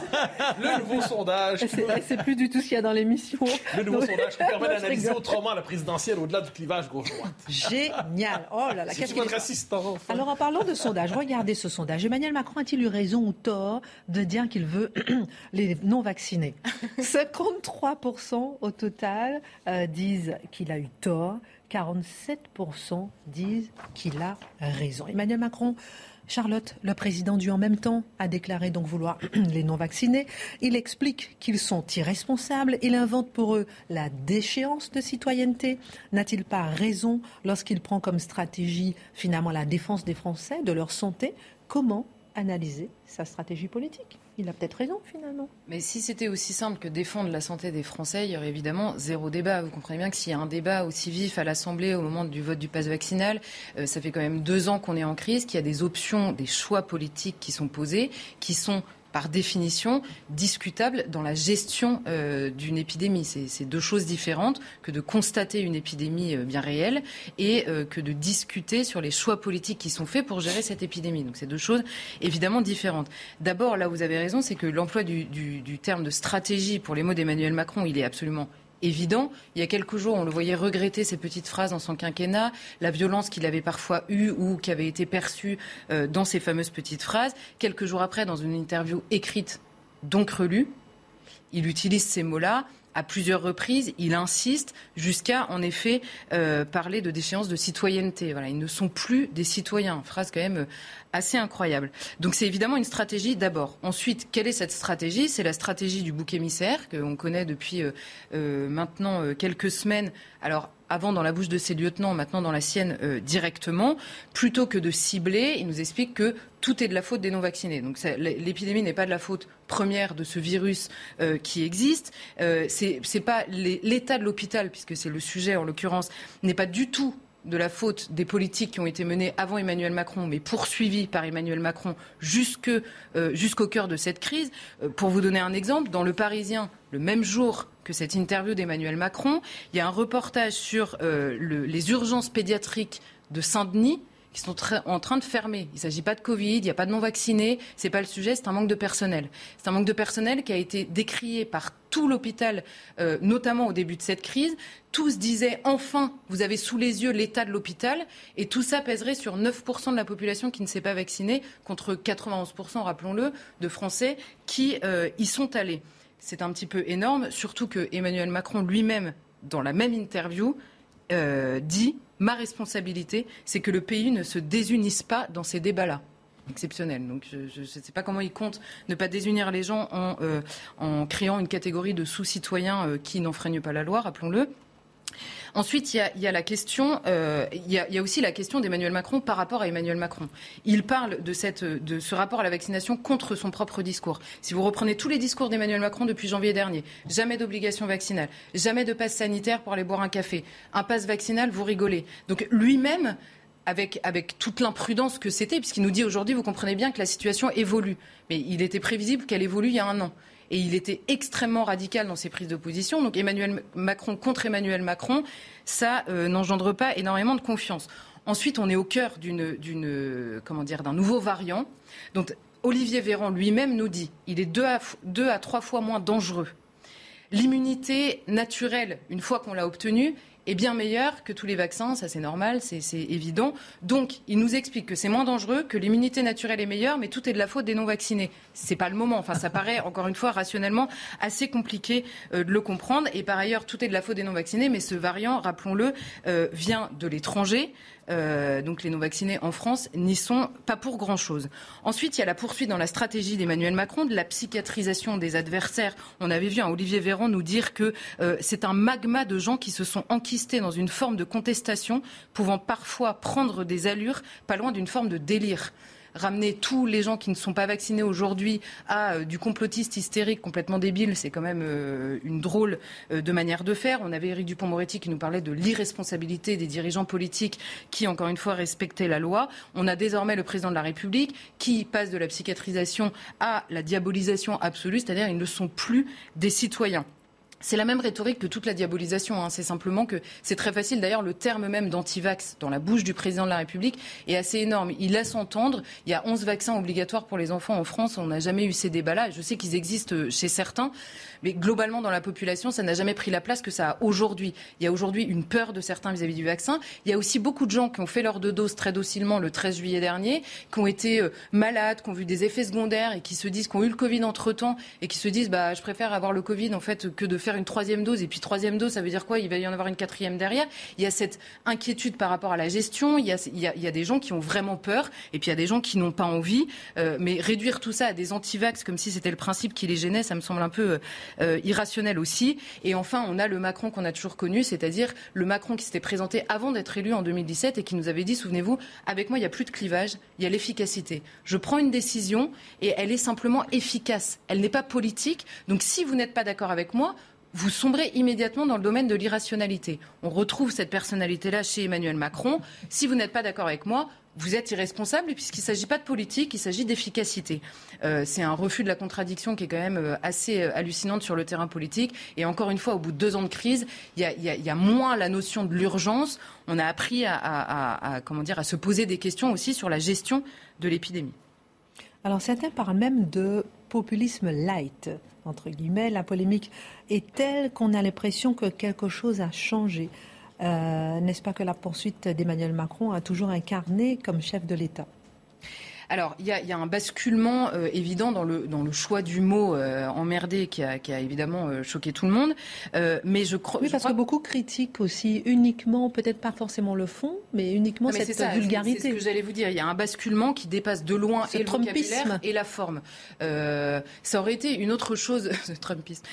[laughs] le nouveau sondage. C'est plus du tout ce qu'il y a dans l'émission. Le nouveau sondage qui permet [laughs] d'analyser autrement la présidentielle au-delà du clivage gauche-droite. Génial. Oh là là, qu'est-ce votre assistant. Alors en parlant de sondage, regardez ce sondage. Emmanuel Macron a-t-il eu raison ou tort de dire qu'il veut [clears throat] les non-vaccinés? [laughs] 53% au total euh, disent qu'il a eu tort, 47% disent qu'il a raison. Emmanuel Macron Charlotte, le président du en même temps, a déclaré donc vouloir [clears throat] les non-vaccinés. Il explique qu'ils sont irresponsables. Il invente pour eux la déchéance de citoyenneté. N'a-t-il pas raison lorsqu'il prend comme stratégie finalement la défense des Français, de leur santé? Comment analyser sa stratégie politique? Il a peut-être raison finalement. Mais si c'était aussi simple que défendre la santé des Français, il y aurait évidemment zéro débat. Vous comprenez bien que s'il y a un débat aussi vif à l'Assemblée au moment du vote du pass vaccinal, euh, ça fait quand même deux ans qu'on est en crise, qu'il y a des options, des choix politiques qui sont posés, qui sont par définition discutable dans la gestion euh, d'une épidémie. C'est deux choses différentes que de constater une épidémie euh, bien réelle et euh, que de discuter sur les choix politiques qui sont faits pour gérer cette épidémie. Donc c'est deux choses évidemment différentes. D'abord, là vous avez raison, c'est que l'emploi du, du terme de stratégie pour les mots d'Emmanuel Macron, il est absolument évident. Il y a quelques jours, on le voyait regretter ces petites phrases dans son quinquennat, la violence qu'il avait parfois eue ou qui avait été perçue euh, dans ces fameuses petites phrases. Quelques jours après, dans une interview écrite, donc relue, il utilise ces mots-là à plusieurs reprises, il insiste jusqu'à, en effet, euh, parler de déchéance de citoyenneté. Voilà, ils ne sont plus des citoyens. Phrase quand même euh, assez incroyable. Donc c'est évidemment une stratégie d'abord. Ensuite, quelle est cette stratégie? C'est la stratégie du bouc émissaire qu'on connaît depuis euh, maintenant quelques semaines. Alors avant dans la bouche de ses lieutenants, maintenant dans la sienne directement, plutôt que de cibler, il nous explique que tout est de la faute des non-vaccinés. Donc l'épidémie n'est pas de la faute première de ce virus euh, qui existe. Euh, c'est pas l'état de l'hôpital, puisque c'est le sujet en l'occurrence, n'est pas du tout de la faute des politiques qui ont été menées avant Emmanuel Macron, mais poursuivies par Emmanuel Macron euh, jusqu'au cœur de cette crise. Pour vous donner un exemple, dans Le Parisien, le même jour que cette interview d'Emmanuel Macron, il y a un reportage sur les urgences pédiatriques de Saint-Denis qui sont en train de fermer. Il ne s'agit pas de Covid, il n'y a pas de non-vaccinés, ce n'est pas le sujet, c'est un manque de personnel. C'est un manque de personnel qui a été décrié par tout l'hôpital, euh, notamment au début de cette crise. Tous disaient enfin, vous avez sous les yeux l'état de l'hôpital, et tout ça pèserait sur 9% de la population qui ne s'est pas vaccinée, contre 91%, rappelons-le, de Français qui euh, y sont allés. C'est un petit peu énorme, surtout que Emmanuel Macron lui-même, dans la même interview, euh, dit ma responsabilité, c'est que le pays ne se désunisse pas dans ces débats-là exceptionnel. Donc je ne sais pas comment il compte ne pas désunir les gens en, euh, créant une catégorie de sous-citoyens euh, qui n'enfreignent pas la loi, rappelons-le. Ensuite, il y a, aussi la question d'Emmanuel Macron par rapport à Emmanuel Macron. Il parle de, ce rapport à la vaccination contre son propre discours. Si vous reprenez tous les discours d'Emmanuel Macron depuis janvier dernier, jamais d'obligation vaccinale, jamais de passe sanitaire pour aller boire un café, un passe vaccinal, vous rigolez. Donc lui-même, avec, toute l'imprudence que c'était, puisqu'il nous dit aujourd'hui, vous comprenez bien que la situation évolue. Mais il était prévisible qu'elle évolue il y a un an et il était extrêmement radical dans ses prises de position. Donc Emmanuel Macron contre Emmanuel Macron, ça euh, n'engendre pas énormément de confiance. Ensuite, on est au cœur d'une, d'un nouveau variant. Donc Olivier Véran lui-même nous dit, il est deux à, deux à trois fois moins dangereux. L'immunité naturelle, une fois qu'on l'a obtenue, est bien meilleur que tous les vaccins, ça c'est normal, c'est évident. Donc, il nous explique que c'est moins dangereux, que l'immunité naturelle est meilleure, mais tout est de la faute des non-vaccinés. C'est pas le moment. Enfin, ça paraît, encore une fois, rationnellement assez compliqué euh, de le comprendre. Et par ailleurs, tout est de la faute des non-vaccinés, mais ce variant, rappelons-le, euh, vient de l'étranger. Euh, donc les non-vaccinés en France, n'y sont pas pour grand-chose. Ensuite, il y a la poursuite dans la stratégie d'Emmanuel Macron de la psychiatrisation des adversaires. On avait vu un Olivier Véran nous dire que euh, c'est un magma de gens qui se sont enquistés dans une forme de contestation, pouvant parfois prendre des allures pas loin d'une forme de délire ramener tous les gens qui ne sont pas vaccinés aujourd'hui à euh, du complotiste hystérique complètement débile, c'est quand même euh, une drôle euh, de manière de faire. On avait Éric Dupont-Moretti qui nous parlait de l'irresponsabilité des dirigeants politiques qui, encore une fois, respectaient la loi. On a désormais le président de la République qui passe de la psychiatrisation à la diabolisation absolue, c'est-à-dire ils ne sont plus des citoyens. C'est la même rhétorique que toute la diabolisation. Hein. C'est simplement que c'est très facile. D'ailleurs, le terme même d'antivax dans la bouche du président de la République est assez énorme. Il laisse entendre, il y a 11 vaccins obligatoires pour les enfants en France. On n'a jamais eu ces débats-là. Je sais qu'ils existent chez certains. Mais globalement, dans la population, ça n'a jamais pris la place que ça a aujourd'hui. Il y a aujourd'hui une peur de certains vis-à-vis du vaccin. Il y a aussi beaucoup de gens qui ont fait leur deux doses très docilement le 13 juillet dernier, qui ont été euh, malades, qui ont vu des effets secondaires et qui se disent, qui ont eu le Covid entre-temps et qui se disent, bah, je préfère avoir le Covid en fait que de faire une troisième dose. Et puis troisième dose, ça veut dire quoi? Il va y en avoir une quatrième derrière. Il y a cette inquiétude par rapport à la gestion. Il y a, des gens qui ont vraiment peur et puis il y a des gens qui n'ont pas envie. Euh, mais réduire tout ça à des antivax comme si c'était le principe qui les gênait, ça me semble un peu euh, irrationnel aussi. Et enfin, on a le Macron qu'on a toujours connu, c'est-à-dire le Macron qui s'était présenté avant d'être élu en 2017 et qui nous avait dit, souvenez-vous, avec moi, il n'y a plus de clivage, il y a l'efficacité. Je prends une décision et elle est simplement efficace. Elle n'est pas politique. Donc si vous n'êtes pas d'accord avec moi, vous sombrez immédiatement dans le domaine de l'irrationalité. On retrouve cette personnalité-là chez Emmanuel Macron. Si vous n'êtes pas d'accord avec moi, vous êtes irresponsable puisqu'il ne s'agit pas de politique, il s'agit d'efficacité. Euh, c'est un refus de la contradiction qui est quand même euh, assez euh, hallucinante sur le terrain politique. Et encore une fois, au bout de deux ans de crise, il y a, moins la notion de l'urgence. On a appris à, comment dire, à se poser des questions aussi sur la gestion de l'épidémie. Alors certains parlent même de populisme light, entre guillemets. La polémique est telle qu'on a l'impression que quelque chose a changé. Euh, n'est-ce pas que la poursuite d'Emmanuel Macron a toujours incarné comme chef de l'État? Alors, il y, a, un basculement euh, évident dans le, dans le choix du mot euh, emmerdé qui a, qui a évidemment euh, choqué tout le monde. mais je crois. Oui, parce que beaucoup critiquent aussi uniquement, peut-être pas forcément le fond, mais uniquement cette vulgarité. C'est ce que j'allais vous dire. Il y a un basculement qui dépasse de loin et le vocabulaire et la forme. ça aurait été une autre chose. [laughs] Trumpisme.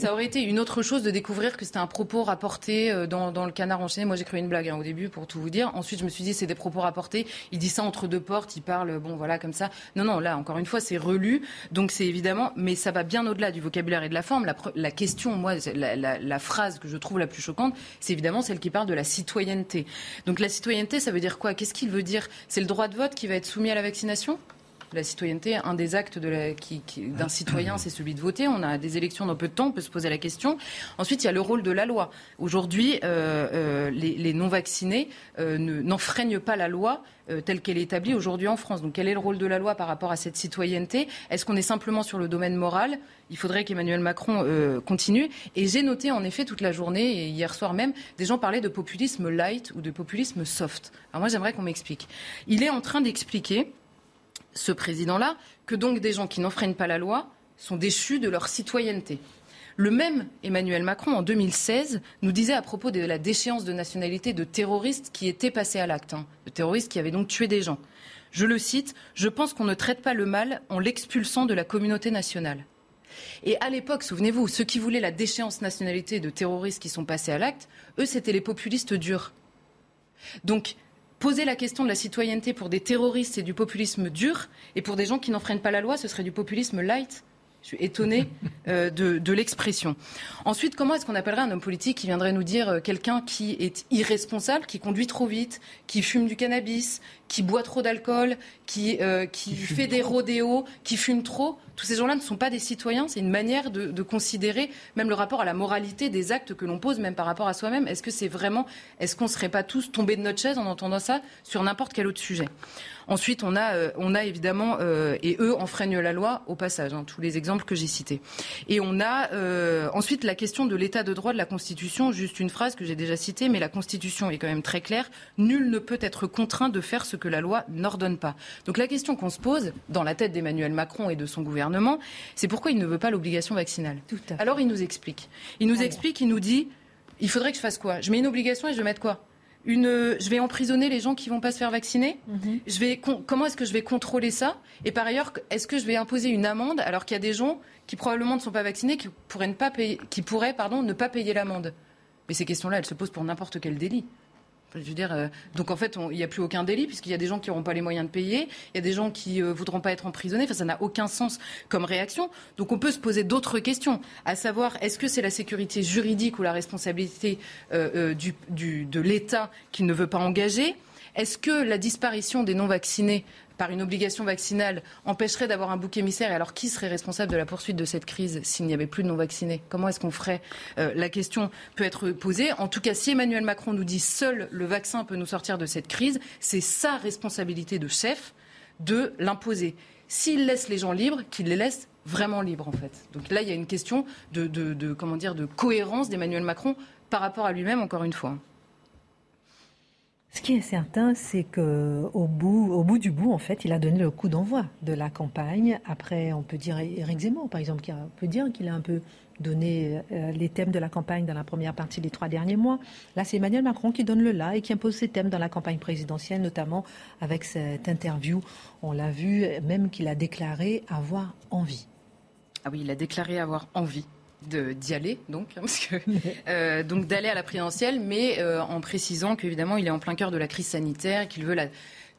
ça aurait été une autre chose de découvrir que c'était un propos rapporté dans, dans le canard enchaîné. Moi, j'ai créé une blague hein, au début pour tout vous dire. Ensuite, je me suis dit c'est des propos rapportés. Il dit ça entre deux portes. Il parle. Bon, voilà, comme ça. Non, non, là, encore une fois, c'est relu. Donc, c'est évidemment, mais ça va bien au-delà du vocabulaire et de la forme. La, question, moi, la, phrase que je trouve la plus choquante, c'est évidemment celle qui parle de la citoyenneté. Donc, la citoyenneté, ça veut dire quoi? Qu'est-ce qu'il veut dire? C'est le droit de vote qui va être soumis à la vaccination? La citoyenneté, un des actes d'un citoyen, c'est celui de voter. On a des élections dans peu de temps, on peut se poser la question. Ensuite, il y a le rôle de la loi. Aujourd'hui, euh, euh, les, non-vaccinés euh, n'enfreignent pas la loi telle qu'elle est établie aujourd'hui en France. Donc quel est le rôle de la loi par rapport à cette citoyenneté? Est-ce qu'on est simplement sur le domaine moral? Il faudrait qu'Emmanuel Macron continue. Et j'ai noté en effet toute la journée, et hier soir même, des gens parlaient de populisme light ou de populisme soft. Alors moi j'aimerais qu'on m'explique. Il est en train d'expliquer ce président-là, que donc des gens qui n'enfreignent pas la loi sont déchus de leur citoyenneté. Le même Emmanuel Macron, en 2016, nous disait à propos de la déchéance de nationalité de terroristes qui étaient passés à l'acte, hein, de terroristes qui avaient donc tué des gens. Je le cite, Je pense qu'on ne traite pas le mal en l'expulsant de la communauté nationale. Et à l'époque, souvenez-vous, ceux qui voulaient la déchéance nationalité de terroristes qui sont passés à l'acte, eux, c'était les populistes durs. Donc, Poser la question de la citoyenneté pour des terroristes, c'est du populisme dur, et pour des gens qui n'enfreignent pas la loi, ce serait du populisme light. Je suis étonnée [laughs] euh, de, l'expression. Ensuite, comment est-ce qu'on appellerait un homme politique qui viendrait nous dire euh, quelqu'un qui est irresponsable, qui conduit trop vite, qui fume du cannabis, qui boit trop d'alcool, qui, euh, qui, fait des rodéos, qui fume trop tous ces gens-là ne sont pas des citoyens. C'est une manière de, considérer même le rapport à la moralité des actes que l'on pose, même par rapport à soi-même. Est-ce que c'est vraiment, est-ce qu'on ne serait pas tous tombés de notre chaise en entendant ça sur n'importe quel autre sujet? Ensuite, on a, euh, on a évidemment, euh, et eux enfreignent la loi au passage, hein, tous les exemples que j'ai cités. Et on a euh, ensuite la question de l'état de droit de la Constitution. Juste une phrase que j'ai déjà citée, mais la Constitution est quand même très claire. Nul ne peut être contraint de faire ce que la loi n'ordonne pas. Donc la question qu'on se pose dans la tête d'Emmanuel Macron et de son gouvernement, c'est pourquoi il ne veut pas l'obligation vaccinale. Alors il nous explique. Il nous explique, il nous dit, il faudrait que je fasse quoi? Je mets une obligation et je vais mettre quoi? Une, je vais emprisonner les gens qui vont pas se faire vacciner? Mhm. Je vais, comment est-ce que je vais contrôler ça? Et par ailleurs, est-ce que je vais imposer une amende alors qu'il y a des gens qui probablement ne sont pas vaccinés, qui pourraient ne pas payer, qui pourraient, pardon, ne pas payer l'amende? Mais ces questions-là, elles se posent pour n'importe quel délit. Je veux dire, euh, donc en fait, il n'y a plus aucun délit puisqu'il y a des gens qui n'auront pas les moyens de payer, il y a des gens qui ne euh, voudront pas être emprisonnés. Enfin, ça n'a aucun sens comme réaction. Donc on peut se poser d'autres questions, à savoir est-ce que c'est la sécurité juridique ou la responsabilité euh, de l'État qui ne veut pas engager? Est-ce que la disparition des non-vaccinés par une obligation vaccinale empêcherait d'avoir un bouc émissaire Et alors, qui serait responsable de la poursuite de cette crise s'il n'y avait plus de non-vaccinés? Comment est-ce qu'on ferait? Euh, La question peut être posée. En tout cas, si Emmanuel Macron nous dit seul le vaccin peut nous sortir de cette crise, c'est sa responsabilité de chef de l'imposer. S'il laisse les gens libres, qu'il les laisse vraiment libres, en fait. Donc là, il y a une question de, cohérence d'Emmanuel Macron par rapport à lui-même, encore une fois. Ce qui est certain, c'est qu'au bout, au bout du bout, en fait, il a donné le coup d'envoi de la campagne. Après, on peut dire Éric Zemmour, par exemple, qui a, peut dire qu'il a un peu donné euh, les thèmes de la campagne dans la première partie des trois derniers mois. Là, c'est Emmanuel Macron qui donne le là et qui impose ses thèmes dans la campagne présidentielle, notamment avec cette interview. On l'a vu, même qu'il a déclaré avoir envie. Ah oui, il a déclaré avoir envie d'y aller, donc, hein, euh, donc d'aller à la présidentielle, mais euh, en précisant qu'évidemment il est en plein cœur de la crise sanitaire, qu'il veut la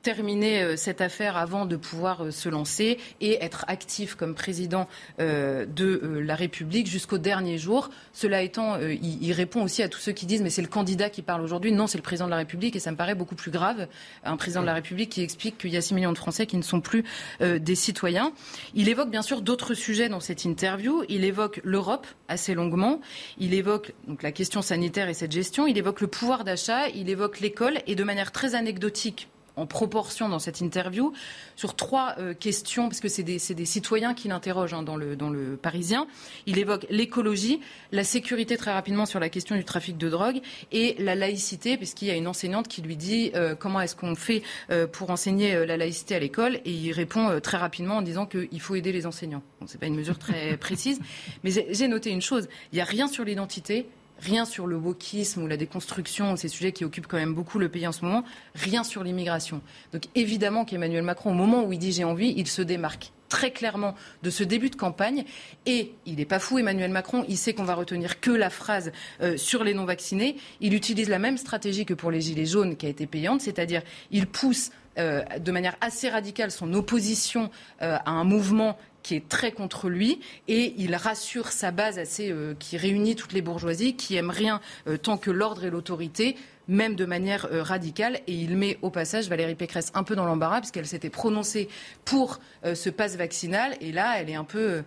terminer euh, cette affaire avant de pouvoir euh, se lancer et être actif comme président euh, de la République jusqu'au dernier jour. Cela étant, il répond aussi à tous ceux qui disent mais c'est le candidat qui parle aujourd'hui. Non, c'est le président de la République et ça me paraît beaucoup plus grave. Un président de la République qui explique qu'il y a 6 millions de Français qui ne sont plus des citoyens. Il évoque bien sûr d'autres sujets dans cette interview. Il évoque l'Europe assez longuement. Il évoque donc la question sanitaire et cette gestion. Il évoque le pouvoir d'achat. Il évoque l'école et de manière très anecdotique en proportion dans cette interview sur trois euh, questions, parce que c'est des, citoyens qui l'interrogent hein, dans, le, Parisien. Il évoque l'écologie, la sécurité très rapidement sur la question du trafic de drogue et la laïcité, puisqu'il y a une enseignante qui lui dit euh, comment est-ce qu'on fait euh, pour enseigner la laïcité à l'école, et il répond très rapidement en disant qu'il faut aider les enseignants. Bon, Ce n'est pas une mesure très [laughs] précise, mais j'ai noté une chose, il n'y a rien sur l'identité, Rien sur le wokisme ou la déconstruction, ces sujets qui occupent quand même beaucoup le pays en ce moment. Rien sur l'immigration. Donc évidemment qu'Emmanuel Macron, au moment où il dit j'ai envie, il se démarque très clairement de ce début de campagne. Et il n'est pas fou, Emmanuel Macron, il sait qu'on va retenir que la phrase euh, sur les non-vaccinés. Il utilise la même stratégie que pour les Gilets jaunes qui a été payante, c'est-à-dire il pousse de manière assez radicale son opposition à un mouvement qui est très contre lui et il rassure sa base assez qui réunit toutes les bourgeoisies qui aiment rien tant que l'ordre et l'autorité même de manière euh, radicale. Et il met au passage Valérie Pécresse un peu dans l'embarras, puisqu'elle s'était prononcée pour euh, ce passe vaccinal. Et là, elle est un peu euh,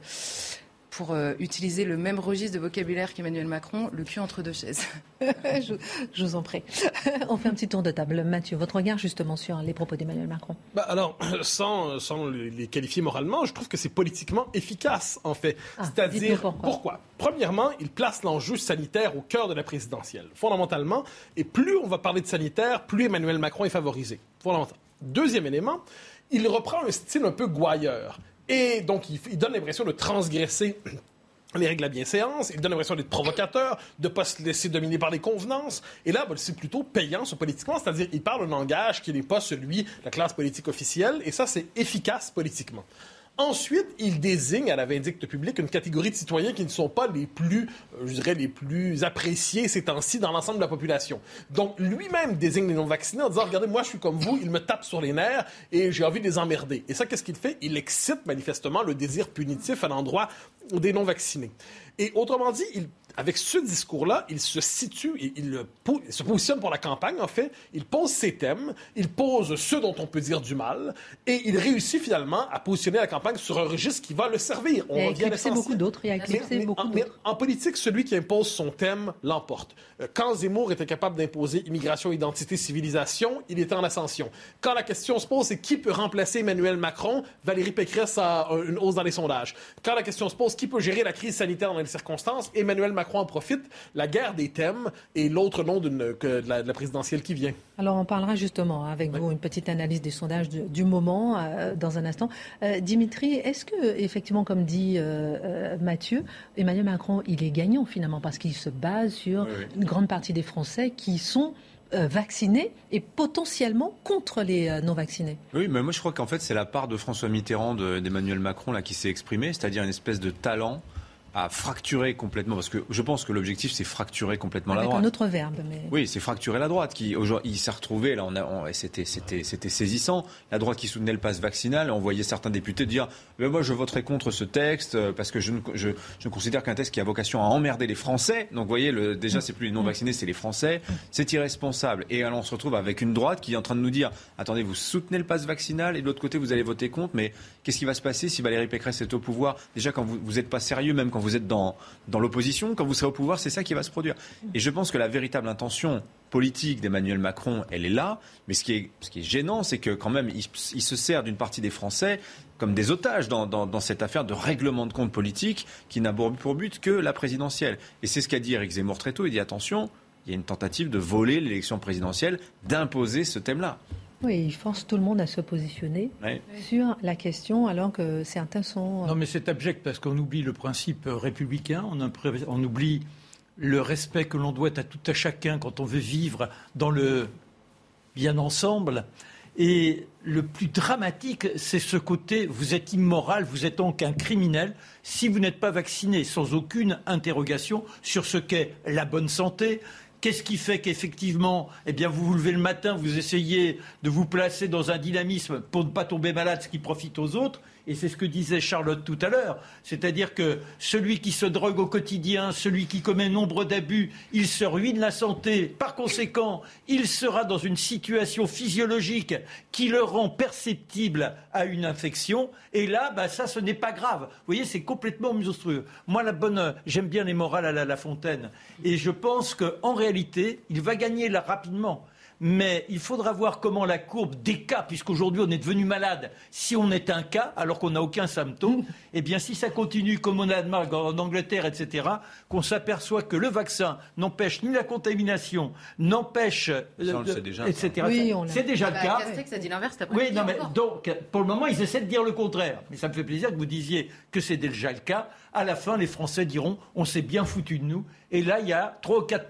pour utiliser le même registre de vocabulaire qu'Emmanuel Macron, le cul entre deux chaises. [laughs] je, je, vous en prie. [laughs] On fait un petit tour de table. Mathieu, votre regard justement sur les propos d'Emmanuel Macron bah Alors, [clears throat] sans, sans, les qualifier moralement, je trouve que c'est politiquement efficace, en fait. Ah, C'est-à-dire, pourquoi. pourquoi? Premièrement, il place l'enjeu sanitaire au cœur de la présidentielle, fondamentalement. Et plus on va parler de sanitaire, plus Emmanuel Macron est favorisé. Fondamental. Deuxième élément, il reprend un style un peu gouailleur. Et donc, il, donne l'impression de transgresser les règles de la bienséance, il donne l'impression d'être provocateur, de ne pas se laisser dominer par les convenances. Et là, c'est plutôt payant, ce politiquement, c'est-à-dire il parle un langage qui n'est pas celui de la classe politique officielle, et ça, c'est efficace politiquement. Ensuite, il désigne à la vindicte publique une catégorie de citoyens qui ne sont pas les plus, euh, je dirais, les plus appréciés ces temps-ci dans l'ensemble de la population. Donc, lui-même désigne les non-vaccinés en disant, regardez, moi, je suis comme vous, il me tape sur les nerfs et j'ai envie de les emmerder. Et ça, qu'est-ce qu'il fait? Il excite manifestement le désir punitif à l'endroit des non-vaccinés. Et autrement dit, il avec ce discours-là, il se situe, il, il, se positionne pour la campagne, en fait. Il pose ses thèmes, il pose ceux dont on peut dire du mal, et il réussit finalement à positionner la campagne sur un registre qui va le servir. On il a éclipsé beaucoup d'autres. Il a éclipsé beaucoup d'autres. En politique, celui qui impose son thème l'emporte. Euh, quand Zemmour était capable d'imposer immigration, identité, civilisation, il était en ascension. Quand la question se pose, c'est qui peut remplacer Emmanuel Macron, Valérie Pécresse a une hausse dans les sondages. Quand la question se pose, qui peut gérer la crise sanitaire dans les circonstances, Emmanuel Macron en profite, la guerre des thèmes et l'autre nom que de la, présidentielle qui vient. Alors on parlera justement avec vous une petite analyse des sondages du, moment euh, dans un instant. Euh, Dimitri, est-ce que effectivement, comme dit euh, Mathieu, Emmanuel Macron, il est gagnant finalement parce qu'il se base sur une grande partie des Français qui sont vaccinés et potentiellement contre les non-vaccinés? Oui, mais moi je crois qu'en fait c'est la part de François Mitterrand, d'Emmanuel Macron là qui s'est exprimé, c'est-à-dire une espèce de talent à fracturer complètement, parce que je pense que l'objectif c'est fracturer complètement la droite. Un autre verbe. Mais... Oui, c'est fracturer la droite. Qui aujourd'hui, s'est retrouvé là, on a, c'était, c'était, c'était saisissant. La droite qui soutenait le pass vaccinal, on voyait certains députés dire, mais moi je voterai contre ce texte euh, parce que je, je, je considère qu'un texte qui a vocation à emmerder les Français. Donc vous voyez, le, déjà c'est plus les non vaccinés, c'est les Français. C'est irresponsable. Et alors on se retrouve avec une droite qui est en train de nous dire, attendez, vous soutenez le pass vaccinal et de l'autre côté vous allez voter contre, mais qu'est-ce qui va se passer si Valérie Pécresse est au pouvoir? Déjà quand vous n'êtes pas sérieux, même quand vous êtes dans dans l'opposition, quand vous serez au pouvoir, c'est ça qui va se produire. Et je pense que la véritable intention politique d'Emmanuel Macron, elle est là. Mais ce qui est, ce qui est gênant, c'est que quand même, il, se sert d'une partie des Français comme des otages dans, dans, cette affaire de règlement de compte politique qui n'a pour but que la présidentielle. Et c'est ce qu'a dit Eric Zemmour très tôt. Il dit attention, il y a une tentative de voler l'élection présidentielle, d'imposer ce thème-là. Oui, il force tout le monde à se positionner sur la question alors que certains sont... Euh, non mais c'est abject parce qu'on oublie le principe républicain, on, on oublie le respect que l'on doit à tout à chacun quand on veut vivre dans le bien ensemble. Et le plus dramatique, c'est ce côté, vous êtes immoral, vous êtes donc un criminel si vous n'êtes pas vacciné, sans aucune interrogation sur ce qu'est la bonne santé, Qu'est-ce qui fait qu'effectivement, eh bien, vous vous levez le matin, vous essayez de vous placer dans un dynamisme pour ne pas tomber malade, ce qui profite aux autres, et c'est ce que disait Charlotte tout à l'heure. C'est-à-dire que celui qui se drogue au quotidien, celui qui commet nombre d'abus, il se ruine la santé. Par conséquent, il sera dans une situation physiologique qui le rend perceptible à une infection. Et là, bah, ça, ce n'est pas grave. Vous voyez, c'est complètement monstrueux. Moi, la bonne, j'aime bien les morales à la, la Fontaine. Et je pense qu'en réalité, il va gagner là rapidement mais il faudra voir comment la courbe des cas, puisqu'aujourd'hui on est devenu malade, si on est un cas alors qu'on n'a aucun symptôme, [laughs] eh bien si ça continue comme on a en Angleterre, etc., qu'on s'aperçoit que le vaccin n'empêche ni la contamination, n'empêche, etc. c'est déjà le bah, cas. a dit l'inverse. Oui, non, mais donc pour le moment ils essaient de dire le contraire. Mais ça me fait plaisir que vous disiez que c'est déjà le cas. À la fin, les Français diront on s'est bien foutu de nous. Et là, il y a 3 ou 4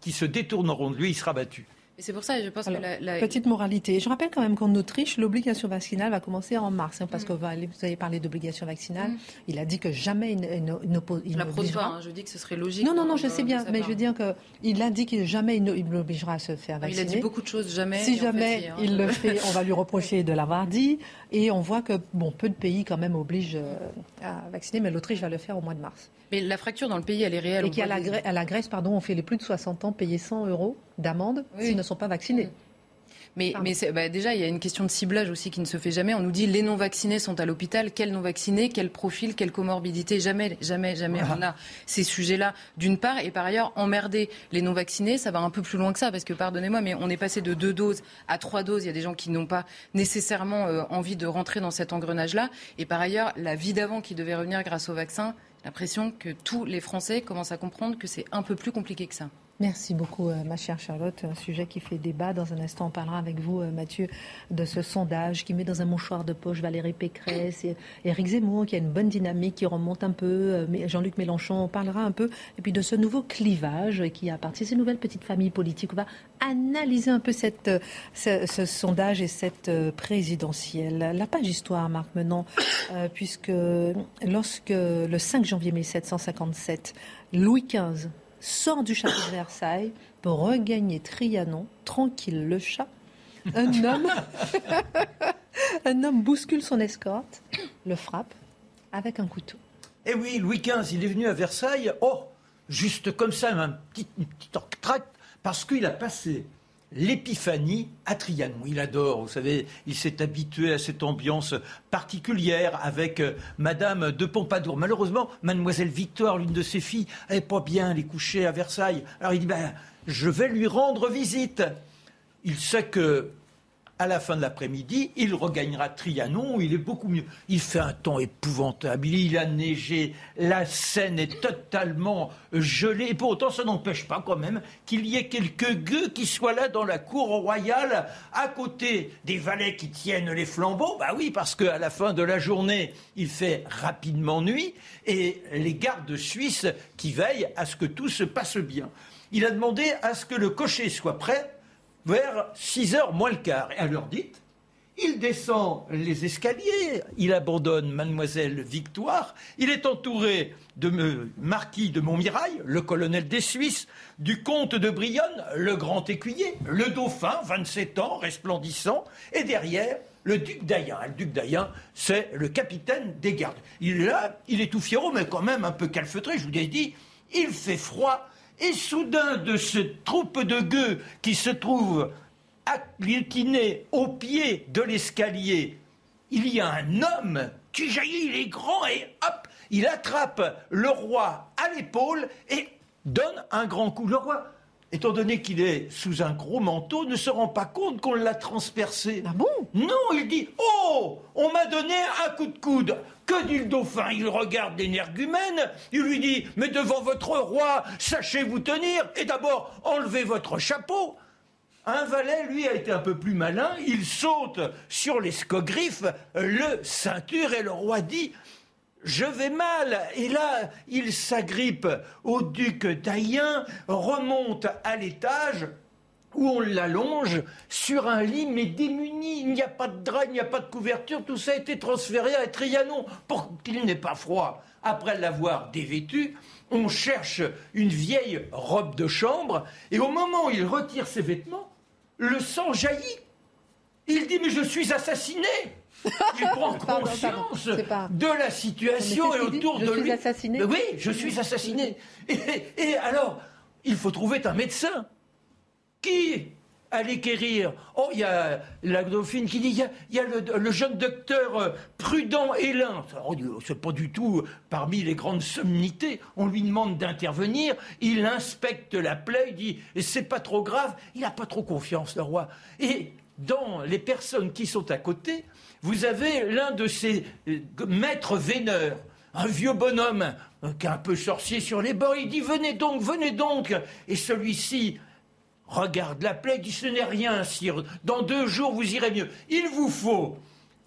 qui se détourneront de lui, il sera battu. Et c'est pour ça, je pense que la, Petite moralité. Je rappelle quand même qu'en Autriche, l'obligation vaccinale va commencer en mars, hein, parce mm. que vous avez parlé d'obligation vaccinale. Mm. Il a dit que jamais il, La hein, je dis que ce serait logique. Non, non, non, je sais bien, mais je veux dire qu'il a dit qu'il jamais il n'obligera à se faire vacciner. Il a dit beaucoup de choses, jamais. Si jamais hein. il le [laughs] fait, on va lui reprocher de l'avoir dit. Et on voit que bon, peu de pays quand même obligent euh, à vacciner, mais l'Autriche va le faire au mois de mars. Mais la fracture dans le pays, elle est réelle. Et qu'à la, la, Grèce, pardon, on fait les plus de 60 ans payer 100 euros d'amende s'ils ne sont pas vaccinés. Mais, mais bah, déjà, il y a une question de ciblage aussi qui ne se fait jamais. On nous dit les non-vaccinés sont à l'hôpital. Quels non-vaccinés? Quel profil Quelle comorbidité Jamais, jamais, jamais on a ces sujets-là, d'une part. Et par ailleurs, emmerder les non-vaccinés, ça va un peu plus loin que ça. Parce que, pardonnez-moi, mais on est passé de deux doses à trois doses. Il y a des gens qui n'ont pas nécessairement euh, envie de rentrer dans cet engrenage-là. Et par ailleurs, la vie d'avant qui devait revenir grâce au vaccin, l'impression que tous les Français commencent à comprendre que c'est un peu plus compliqué que ça. Merci beaucoup, euh, ma chère Charlotte. Un sujet qui fait débat. Dans un instant, on parlera avec vous, euh, Mathieu, de ce sondage qui met dans un mouchoir de poche Valérie Pécresse et Éric Zemmour, qui a une bonne dynamique, qui remonte un peu. Euh, Jean-Luc Mélenchon, on parlera un peu. Et puis de ce nouveau clivage qui a parti de ces nouvelles petites familles politiques. On va analyser un peu cette, ce, sondage et cette présidentielle. La page histoire, Marc Menant, puisque lorsque le 5 janvier 1757, Louis XV sort du château de Versailles pour regagner Trianon, tranquille le chat. Un [laughs] homme, [laughs] un homme bouscule son escorte, le frappe avec un couteau. Eh oui, Louis XV, il est venu à Versailles, oh, juste comme ça, un petit, une petite parce qu'il a passé l'épiphanie à Trianon. Il adore, vous savez, il s'est habitué à cette ambiance particulière avec euh, Madame de Pompadour. Malheureusement, Mademoiselle Victoire, l'une de ses filles, n'avait pas bien les coucher à Versailles. Alors il dit, ben, je vais lui rendre visite. Il sait que à la fin de l'après-midi, il regagnera Trianon, il est beaucoup mieux. Il fait un temps épouvantable, il a neigé, la Seine est totalement gelée, et pour autant, ça n'empêche pas quand même qu'il y ait quelques gueux qui soient là dans la cour royale, à côté des valets qui tiennent les flambeaux. Bah oui, parce qu'à la fin de la journée, il fait rapidement nuit, et les gardes suisses qui veillent à ce que tout se passe bien. Il a demandé à ce que le cocher soit prêt vers 6 heures moins le quart. Et à l'heure dite, il descend les escaliers, il abandonne Mademoiselle Victoire, il est entouré de Marquis de Montmirail, le colonel des Suisses, du comte de Brionne, le grand écuyer, le dauphin, 27 ans, resplendissant, et derrière, le duc d'Ayen. Le duc d'Ayen, c'est le capitaine des gardes. Il est là, il est tout fiero, mais quand même un peu calfeutré, je vous ai dit, il fait froid, et soudain, de cette troupe de gueux qui se trouve incliné au pied de l'escalier, il y a un homme qui jaillit, il est grand et hop, il attrape le roi à l'épaule et donne un grand coup. Le roi, étant donné qu'il est sous un gros manteau, ne se rend pas compte qu'on l'a transpercé. Ah bon? Non, il dit Oh, on m'a donné un coup de coude. Que dit le dauphin? Il regarde l'énergumène, il lui dit Mais devant votre roi, sachez vous tenir, et d'abord enlevez votre chapeau. Un valet, lui, a été un peu plus malin, il saute sur l'escogriffe, le ceinture, et le roi dit je vais mal. Et là, il s'agrippe au duc d'Ayen, remonte à l'étage, où on l'allonge sur un lit, mais démuni. Il n'y a pas de drap, il n'y a pas de couverture. Tout ça a été transféré à Trianon pour qu'il n'ait pas froid. Après l'avoir dévêtu, on cherche une vieille robe de chambre, et au moment où il retire ses vêtements, le sang jaillit. Il dit Mais je suis assassiné [laughs] il prend conscience de la situation et autour de lui. Assassiné. Oui, je suis assassiné. [laughs] et alors, il faut trouver un médecin. Qui allait guérir Oh, il y a la dauphine qui dit il y a, le, jeune docteur euh, Prudent Hélin. C'est pas du tout parmi les grandes somnités. On lui demande d'intervenir. Il inspecte la plaie. Il dit c'est pas trop grave. Il n'a pas trop confiance, le roi. Et dans les personnes qui sont à côté, vous avez l'un de ces euh, maîtres véneurs un vieux bonhomme euh, qui est un peu sorcier sur les bords, il dit Venez donc, venez donc Et celui-ci regarde la plaie, dit Ce n'est rien, sire, dans deux jours vous irez mieux. Il vous faut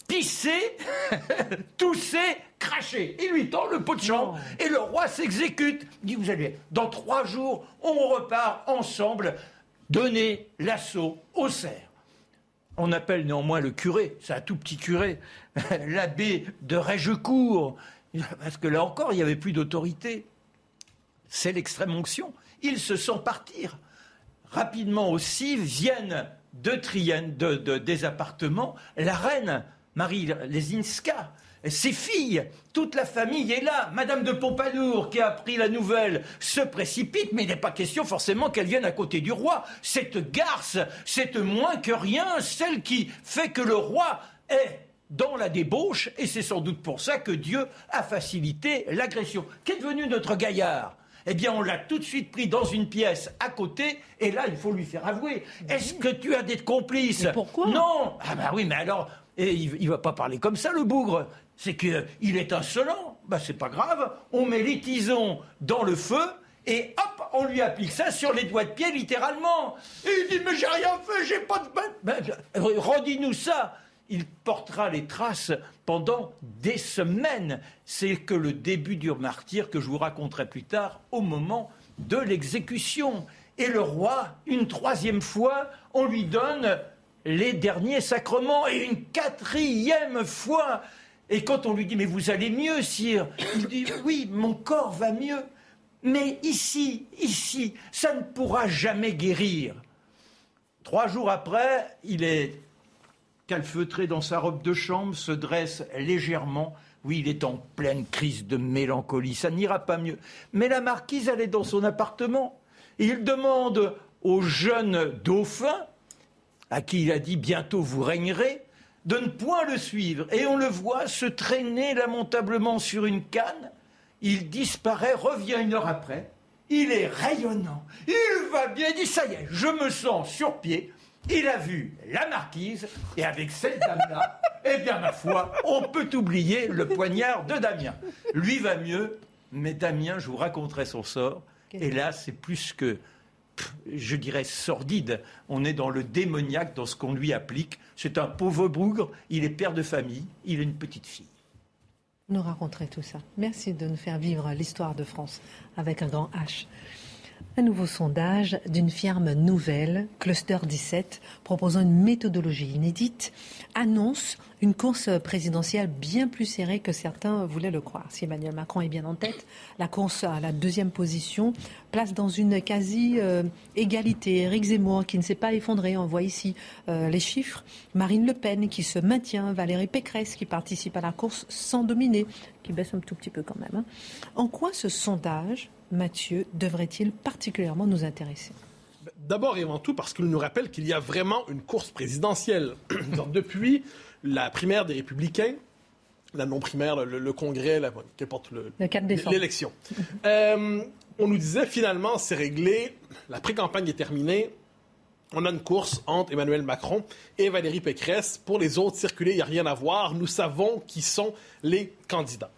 pisser, [laughs] tousser, cracher. Il lui tend le pot de chambre et le roi s'exécute. Il dit Vous allez, dans trois jours, on repart ensemble. donner l'assaut au cerf. On appelle néanmoins le curé, c'est un tout petit curé, [laughs] l'abbé de Régecourt, parce que là encore, il n'y avait plus d'autorité. C'est l'extrême onction. Il se sent partir. Rapidement aussi viennent de Trienne, de, des appartements, la reine Marie Lesinska, ses filles, toute la famille est là. Madame de Pompadour, qui a appris la nouvelle, se précipite, mais il n'est pas question forcément qu'elle vienne à côté du roi. Cette garce, c'est moins que rien celle qui fait que le roi est dans la débauche, et c'est sans doute pour ça que Dieu a facilité l'agression. Qu'est devenu notre gaillard? Eh bien, on l'a tout de suite pris dans une pièce à côté, et là, il faut lui faire avouer. Est-ce que tu as des complices? Pourquoi? Non Ah ben oui, mais alors, et il, ne va pas parler comme ça, le bougre c'est qu'il est insolent. Ben, c'est pas grave. On met les tisons dans le feu et hop, on lui applique ça sur les doigts de pied, littéralement. Et il dit Mais j'ai rien fait, j'ai pas de ben, Redis-nous ça. Il portera les traces pendant des semaines. C'est que le début du martyr que je vous raconterai plus tard au moment de l'exécution. Et le roi, une troisième fois, on lui donne les derniers sacrements et une quatrième fois, et quand on lui dit, mais vous allez mieux, sire, il dit, oui, mon corps va mieux, mais ici, ici, ça ne pourra jamais guérir. Trois jours après, il est calfeutré dans sa robe de chambre, se dresse légèrement. Oui, il est en pleine crise de mélancolie, ça n'ira pas mieux. Mais la marquise, elle est dans son appartement. Et il demande au jeune dauphin, à qui il a dit bientôt vous régnerez, de ne point le suivre. Et on le voit se traîner lamentablement sur une canne. Il disparaît, revient une heure après. Il est rayonnant. Il va bien. Il dit ça y est, je me sens sur pied. Il a vu la marquise. Et avec cette dame-là, [laughs] eh bien, ma foi, on peut oublier le poignard de Damien. Lui va mieux, mais Damien, je vous raconterai son sort. Et là, c'est plus que je dirais, sordide. On est dans le démoniaque, dans ce qu'on lui applique. C'est un pauvre bougre, il est père de famille, il a une petite fille. Nous raconterez tout ça. Merci de nous faire vivre l'histoire de France avec un grand H. Un nouveau sondage d'une firme nouvelle, Cluster 17, proposant une méthodologie inédite, annonce une course présidentielle bien plus serrée que certains voulaient le croire. Si Emmanuel Macron est bien en tête, la course à la deuxième position place dans une quasi-égalité. Éric Zemmour qui ne s'est pas effondré, on voit ici euh, les chiffres. Marine Le Pen qui se maintient, Valérie Pécresse qui participe à la course sans dominer, qui baisse un tout petit peu quand même. Hein. En quoi ce sondage Mathieu, devrait-il particulièrement nous intéresser? D'abord et avant tout parce qu'il nous rappelle qu'il y a vraiment une course présidentielle. [clears throat] depuis la primaire des Républicains, la non-primaire, le, congrès, la, qu'importe l'élection. [laughs] Euh, on nous disait finalement c'est réglé, la pré-campagne est terminée, on a une course entre Emmanuel Macron et Valérie Pécresse. Pour les autres circuler, il n'y a rien à voir. Nous savons qui sont les candidats.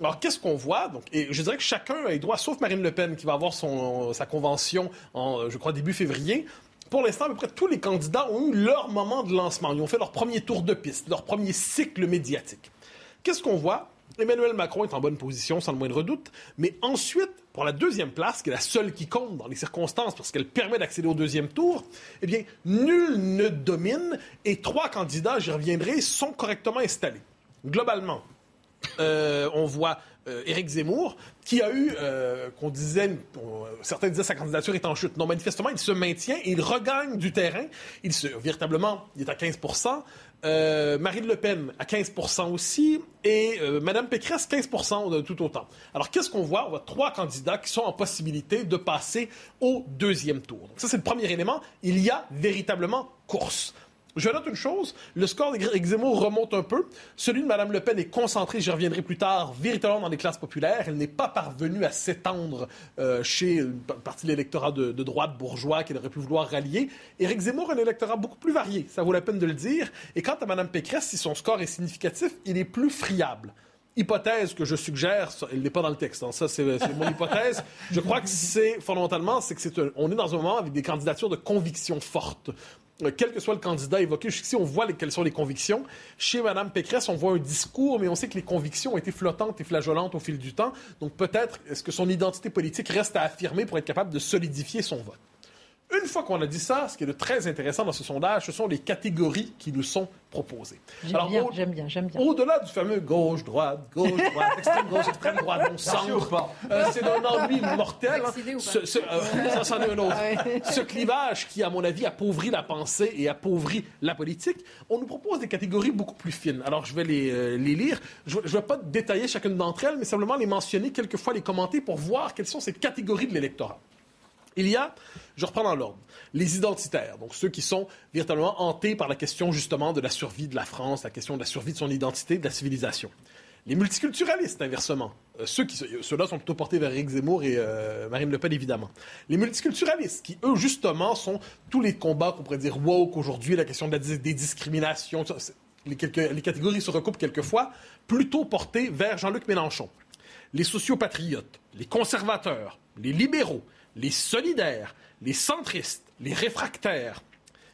Alors, qu'est-ce qu'on voit? Donc, je dirais que chacun a droit, sauf Marine Le Pen, qui va avoir son, sa convention en, je crois, début février. Pour l'instant, à peu près tous les candidats ont eu leur moment de lancement. Ils ont fait leur premier tour de piste, leur premier cycle médiatique. Qu'est-ce qu'on voit? Emmanuel Macron est en bonne position, sans le moindre doute. Mais ensuite, pour la deuxième place, qui est la seule qui compte dans les circonstances parce qu'elle permet d'accéder au deuxième tour, eh bien, nul ne domine et trois candidats, j'y reviendrai, sont correctement installés. Globalement, euh, on voit euh, Éric Zemmour, qui a eu, euh, qu'on disait, certains disaient sa candidature est en chute. Non, manifestement, il se maintient il regagne du terrain. Il se, véritablement, il est à 15% Marine Le Pen à 15% aussi et Madame Pécresse 15% tout autant. Alors qu'est-ce qu'on voit? On voit trois candidats qui sont en possibilité de passer au deuxième tour. Donc, ça c'est le premier élément. Il y a véritablement course. Je note une chose, le score d'Éric Zemmour remonte un peu. Celui de Mme Le Pen est concentré, j'y reviendrai plus tard, véritablement dans les classes populaires. Elle n'est pas parvenue à s'étendre euh, chez une partie de l'électorat de, droite bourgeois qu'elle aurait pu vouloir rallier. Éric Zemmour a un électorat beaucoup plus varié, ça vaut la peine de le dire. Et quant à Mme Pécresse, si son score est significatif, il est plus friable hypothèse que je suggère, elle n'est pas dans le texte, hein. ça c'est mon hypothèse. Je crois que c'est fondamentalement, c'est que c'est est dans un moment avec des candidatures de conviction fortes. Euh, quel que soit le candidat évoqué, jusqu'ici, on voit quelles sont les convictions. Chez Mme Pécresse, on voit un discours, mais on sait que les convictions ont été flottantes et flageolantes au fil du temps. Donc peut-être est-ce que son identité politique reste à affirmer pour être capable de solidifier son vote? Une fois qu'on a dit ça, ce qui est de très intéressant dans ce sondage, ce sont les catégories qui nous sont proposées. J'aime bien, j'aime bien, j'aime bien. Au-delà du fameux gauche-droite, gauche-droite, [laughs] extrême-gauche, extrême-droite, bon sang, euh, c'est un ennui mortel. Ce, ce, euh, ça, c'en est un autre. Ah ce clivage qui, à mon avis, appauvrit la pensée et appauvrit la politique, on nous propose des catégories beaucoup plus fines. Alors, je vais les, euh, les lire. Je ne vais pas détailler chacune d'entre elles, mais simplement les mentionner, quelquefois les commenter pour voir quelles sont ces catégories de l'électorat. Il y a, je reprends dans l'ordre, les identitaires, donc ceux qui sont véritablement hantés par la question justement de la survie de la France, la question de la survie de son identité, de la civilisation. Les multiculturalistes, inversement. Euh, ceux qui, ceux-là sont plutôt portés vers Eric Zemmour et euh, Marine Le Pen, évidemment. Les multiculturalistes, qui, eux, justement, sont tous les combats qu'on pourrait dire woke aujourd'hui, la question de des discriminations, les, les catégories se recoupent quelquefois, plutôt portés vers Jean-Luc Mélenchon. Les sociopatriotes, les conservateurs, les libéraux, les solidaires, les centristes, les réfractaires,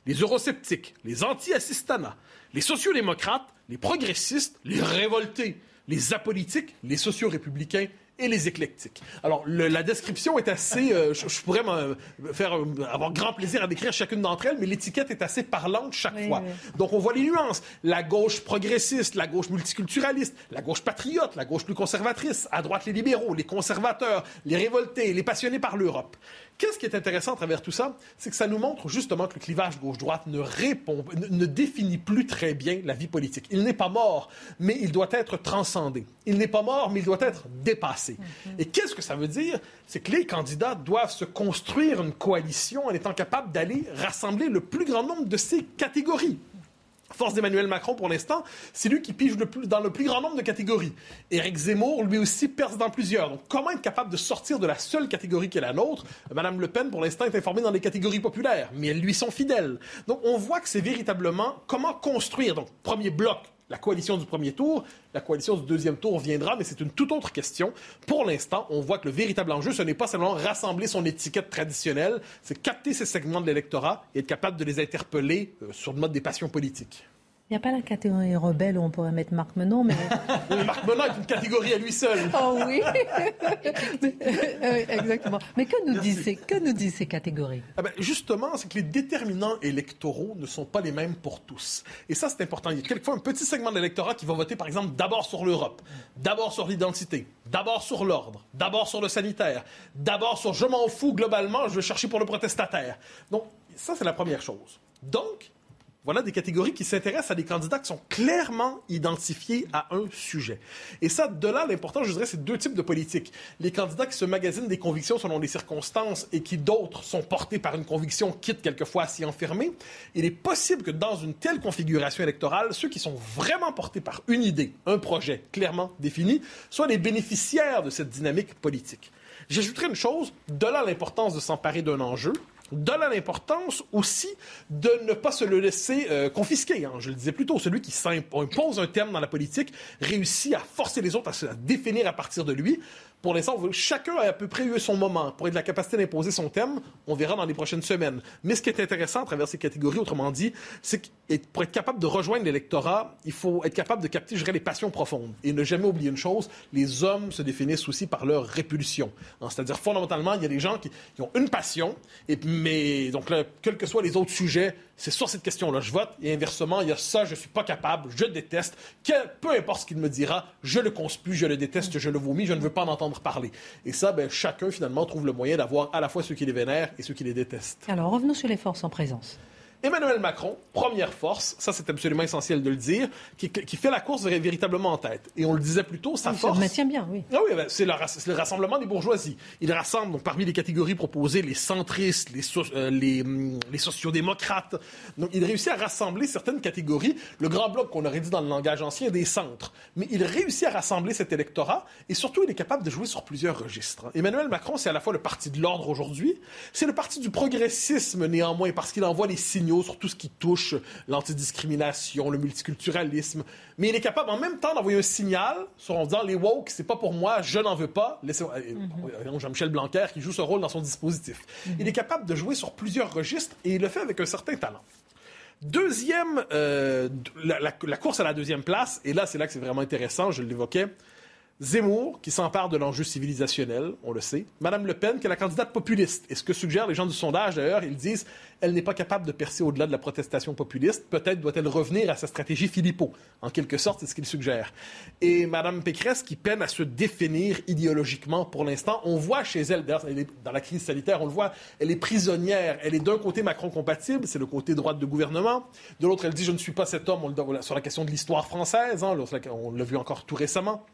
les eurosceptiques, les anti-assistanats, les sociodémocrates, les progressistes, les révoltés, les apolitiques, les sociaux-républicains et les éclectiques. Alors, la description est assez... Euh, je, pourrais faire euh, avoir grand plaisir à décrire chacune d'entre elles, mais l'étiquette est assez parlante chaque fois. Donc, on voit les nuances. La gauche progressiste, la gauche multiculturaliste, la gauche patriote, la gauche plus conservatrice, à droite les libéraux, les conservateurs, les révoltés, les passionnés par l'Europe. Qu'est-ce qui est intéressant à travers tout ça? C'est que ça nous montre justement que le clivage gauche-droite ne répond, ne, définit plus très bien la vie politique. Il n'est pas mort, mais il doit être transcendé. Il n'est pas mort, mais il doit être dépassé. Mm-hmm. Et qu'est-ce que ça veut dire? C'est que les candidats doivent se construire une coalition en étant capables d'aller rassembler le plus grand nombre de ces catégories force d'Emmanuel Macron pour l'instant, c'est lui qui pige dans le plus grand nombre de catégories. Éric Zemmour, lui aussi, perce dans plusieurs. Donc, comment être capable de sortir de la seule catégorie qui est la nôtre? Madame Le Pen, pour l'instant, est informée dans les catégories populaires, mais elles lui sont fidèles. Donc, on voit que c'est véritablement comment construire. Donc, premier bloc, la coalition du premier tour. La coalition du deuxième tour viendra, mais c'est une toute autre question. Pour l'instant, on voit que le véritable enjeu, ce n'est pas seulement rassembler son étiquette traditionnelle, c'est capter ces segments de l'électorat et être capable de les interpeller euh, sur le mode des passions politiques. Il n'y a pas la catégorie rebelle où on pourrait mettre Marc Menon, mais... [laughs] Marc Menon est une catégorie à lui seul. [laughs] Oh [laughs] oui, exactement. Mais que nous, disent ces, que nous disent ces catégories? Ah ben Justement, c'est que les déterminants électoraux ne sont pas les mêmes pour tous. Et ça, c'est important. Il y a quelquefois un petit segment de l'électorat qui va voter, par exemple, d'abord sur l'Europe, d'abord sur l'identité, d'abord sur l'ordre, d'abord sur le sanitaire, d'abord sur je m'en fous globalement, je vais chercher pour le protestataire. Donc, ça, c'est la première chose. Donc, voilà des catégories qui s'intéressent à des candidats qui sont clairement identifiés à un sujet. Et ça, de là, l'important, je dirais, c'est deux types de politiques. Les candidats qui se magasinent des convictions selon les circonstances et qui, d'autres, sont portés par une conviction, quitte quelquefois à s'y enfermer. Il est possible que dans une telle configuration électorale, ceux qui sont vraiment portés par une idée, un projet clairement défini, soient les bénéficiaires de cette dynamique politique. J'ajouterai une chose, de là l'importance de s'emparer d'un enjeu, de l'importance aussi de ne pas se le laisser euh, confisquer. Hein. Je le disais plus tôt, celui qui impose un terme dans la politique réussit à forcer les autres à se définir à partir de lui. Pour l'instant, chacun a à peu près eu son moment pour être de la capacité d'imposer son thème. On verra dans les prochaines semaines. Mais ce qui est intéressant à travers ces catégories, autrement dit, c'est que pour être capable de rejoindre l'électorat, il faut être capable de capter, je dirais, les passions profondes. Et ne jamais oublier une chose, les hommes se définissent aussi par leur répulsion. Hein, c'est-à-dire, fondamentalement, il y a des gens qui, ont une passion, mais donc là, quels que soient les autres sujets, c'est sur cette question-là je vote. Et inversement, il y a ça, je suis pas capable, je déteste. peu importe ce qu'il me dira, je le conspue, je le déteste, je le vomis, je ne veux pas en entendre parler. Et ça, ben, chacun finalement trouve le moyen d'avoir à la fois ceux qui les vénèrent et ceux qui les détestent. Alors revenons sur les forces en présence. Emmanuel Macron, première force, ça c'est absolument essentiel de le dire, qui, fait la course véritablement en tête. Et on le disait plus tôt, sa oui, force. Ça maintient bien, oui. Ah oui, ben, c'est le, le, rassemblement des bourgeoisies. Il rassemble donc, parmi les catégories proposées les centristes, les, euh, les, hum, les sociodémocrates. Donc il réussit à rassembler certaines catégories. Le grand bloc qu'on aurait dit dans le langage ancien des centres. Mais il réussit à rassembler cet électorat et surtout il est capable de jouer sur plusieurs registres. Emmanuel Macron, c'est à la fois le parti de l'ordre aujourd'hui, c'est le parti du progressisme néanmoins parce qu'il envoie les signaux sur tout ce qui touche l'antidiscrimination, le multiculturalisme. Mais il est capable en même temps d'envoyer un signal sur en disant les woke, c'est pas pour moi, je n'en veux pas. Laissez mm-hmm. Jean-Michel Blanquer qui joue ce rôle dans son dispositif. Mm-hmm. Il est capable de jouer sur plusieurs registres et il le fait avec un certain talent. Deuxième, euh, la, course à la deuxième place, et là c'est là que c'est vraiment intéressant, je l'évoquais, Zemmour, qui s'empare de l'enjeu civilisationnel, on le sait. Madame Le Pen, qui est la candidate populiste. Et ce que suggèrent les gens du sondage, d'ailleurs, ils disent elle n'est pas capable de percer au-delà de la protestation populiste. Peut-être doit-elle revenir à sa stratégie Philippot. En quelque sorte, c'est ce qu'il suggère. Et Madame Pécresse, qui peine à se définir idéologiquement pour l'instant, on voit chez elle, d'ailleurs, dans la crise sanitaire, on le voit, elle est prisonnière. Elle est d'un côté Macron compatible, c'est le côté droite de gouvernement. De l'autre, elle dit je ne suis pas cet homme sur la question de l'histoire française. Hein, on l'a vu encore tout récemment.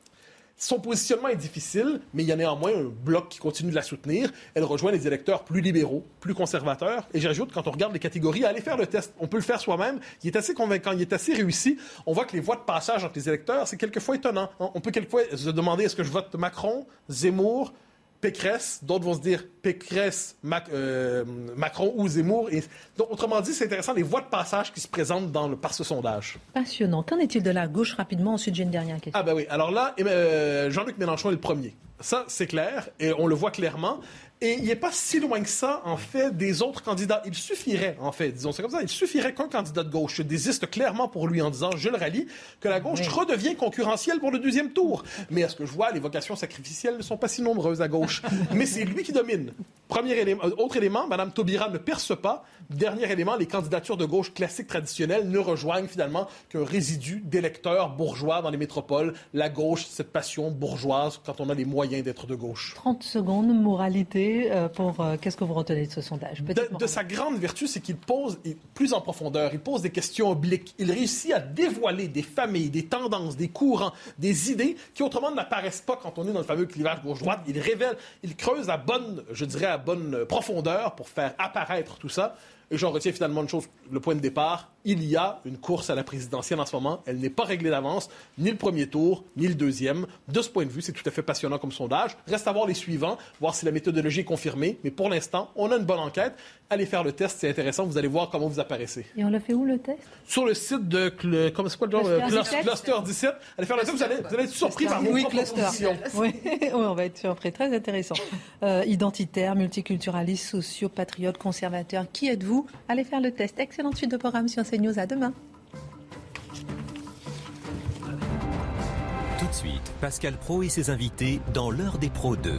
Son positionnement est difficile, mais il y a néanmoins un bloc qui continue de la soutenir. Elle rejoint les électeurs plus libéraux, plus conservateurs. Et j'ajoute, quand on regarde les catégories, allez faire le test. On peut le faire soi-même. Il est assez convaincant, il est assez réussi. On voit que les voix de passage entre les électeurs, c'est quelquefois étonnant. On peut quelquefois se demander est-ce que je vote Macron, Zemmour, Pécresse, d'autres vont se dire Pécresse, euh, Macron ou Zemmour. Et, donc, autrement dit, c'est intéressant les voix de passage qui se présentent dans le, par ce sondage. Passionnant. Qu'en est-il de la gauche rapidement? Ensuite, j'ai une dernière question. Ah ben oui. Alors là, euh, Jean-Luc Mélenchon est le premier. Ça, c'est clair, et on le voit clairement. Et il n'est pas si loin que ça, en fait, des autres candidats. Il suffirait, en fait, disons c'est comme ça, il suffirait qu'un candidat de gauche désiste clairement pour lui en disant, je le rallie, que la gauche redevient concurrentielle pour le deuxième tour. Mais à ce que je vois, les vocations sacrificielles ne sont pas si nombreuses à gauche. [laughs] Mais c'est lui qui domine. Premier élément, euh, autre élément, Mme Taubira ne perce pas. Dernier élément, les candidatures de gauche classiques traditionnelles ne rejoignent finalement qu'un résidu d'électeurs bourgeois dans les métropoles. La gauche, cette passion bourgeoise quand on a les moyens d'être de gauche. 30 secondes, moralité, euh, pour euh, qu'est-ce que vous retenez de ce sondage? De, sa grande vertu, c'est qu'il pose plus en profondeur, il pose des questions obliques. Il réussit à dévoiler des familles, des tendances, des courants, des idées qui autrement n'apparaissent pas quand on est dans le fameux clivage gauche-droite. Il révèle, il creuse à bonne, je dirais, à bonne profondeur pour faire apparaître tout ça. Et j'en retiens finalement une chose, le point de départ, il y a une course à la présidentielle en ce moment. Elle n'est pas réglée d'avance, ni le premier tour, ni le deuxième. De ce point de vue, c'est tout à fait passionnant comme sondage. Reste à voir les suivants, voir si la méthodologie est confirmée. Mais pour l'instant, on a une bonne enquête. Allez faire le test, c'est intéressant. Vous allez voir comment vous apparaissez. Et on le fait où le test? Sur le site de comment c'est quoi le genre Cluster, Cluster 17. Allez faire le test, vous allez, vous allez être surpris par vos oui, propositions. [laughs] Oui. oui, on va être surpris. Très intéressant. Euh, identitaire, multiculturaliste, socio-patriote, conservateur. Qui êtes-vous? Allez faire le test. Excellente suite de programme sur CNews. À demain. Tout de suite, Pascal Pro et ses invités dans l'heure des pros 2.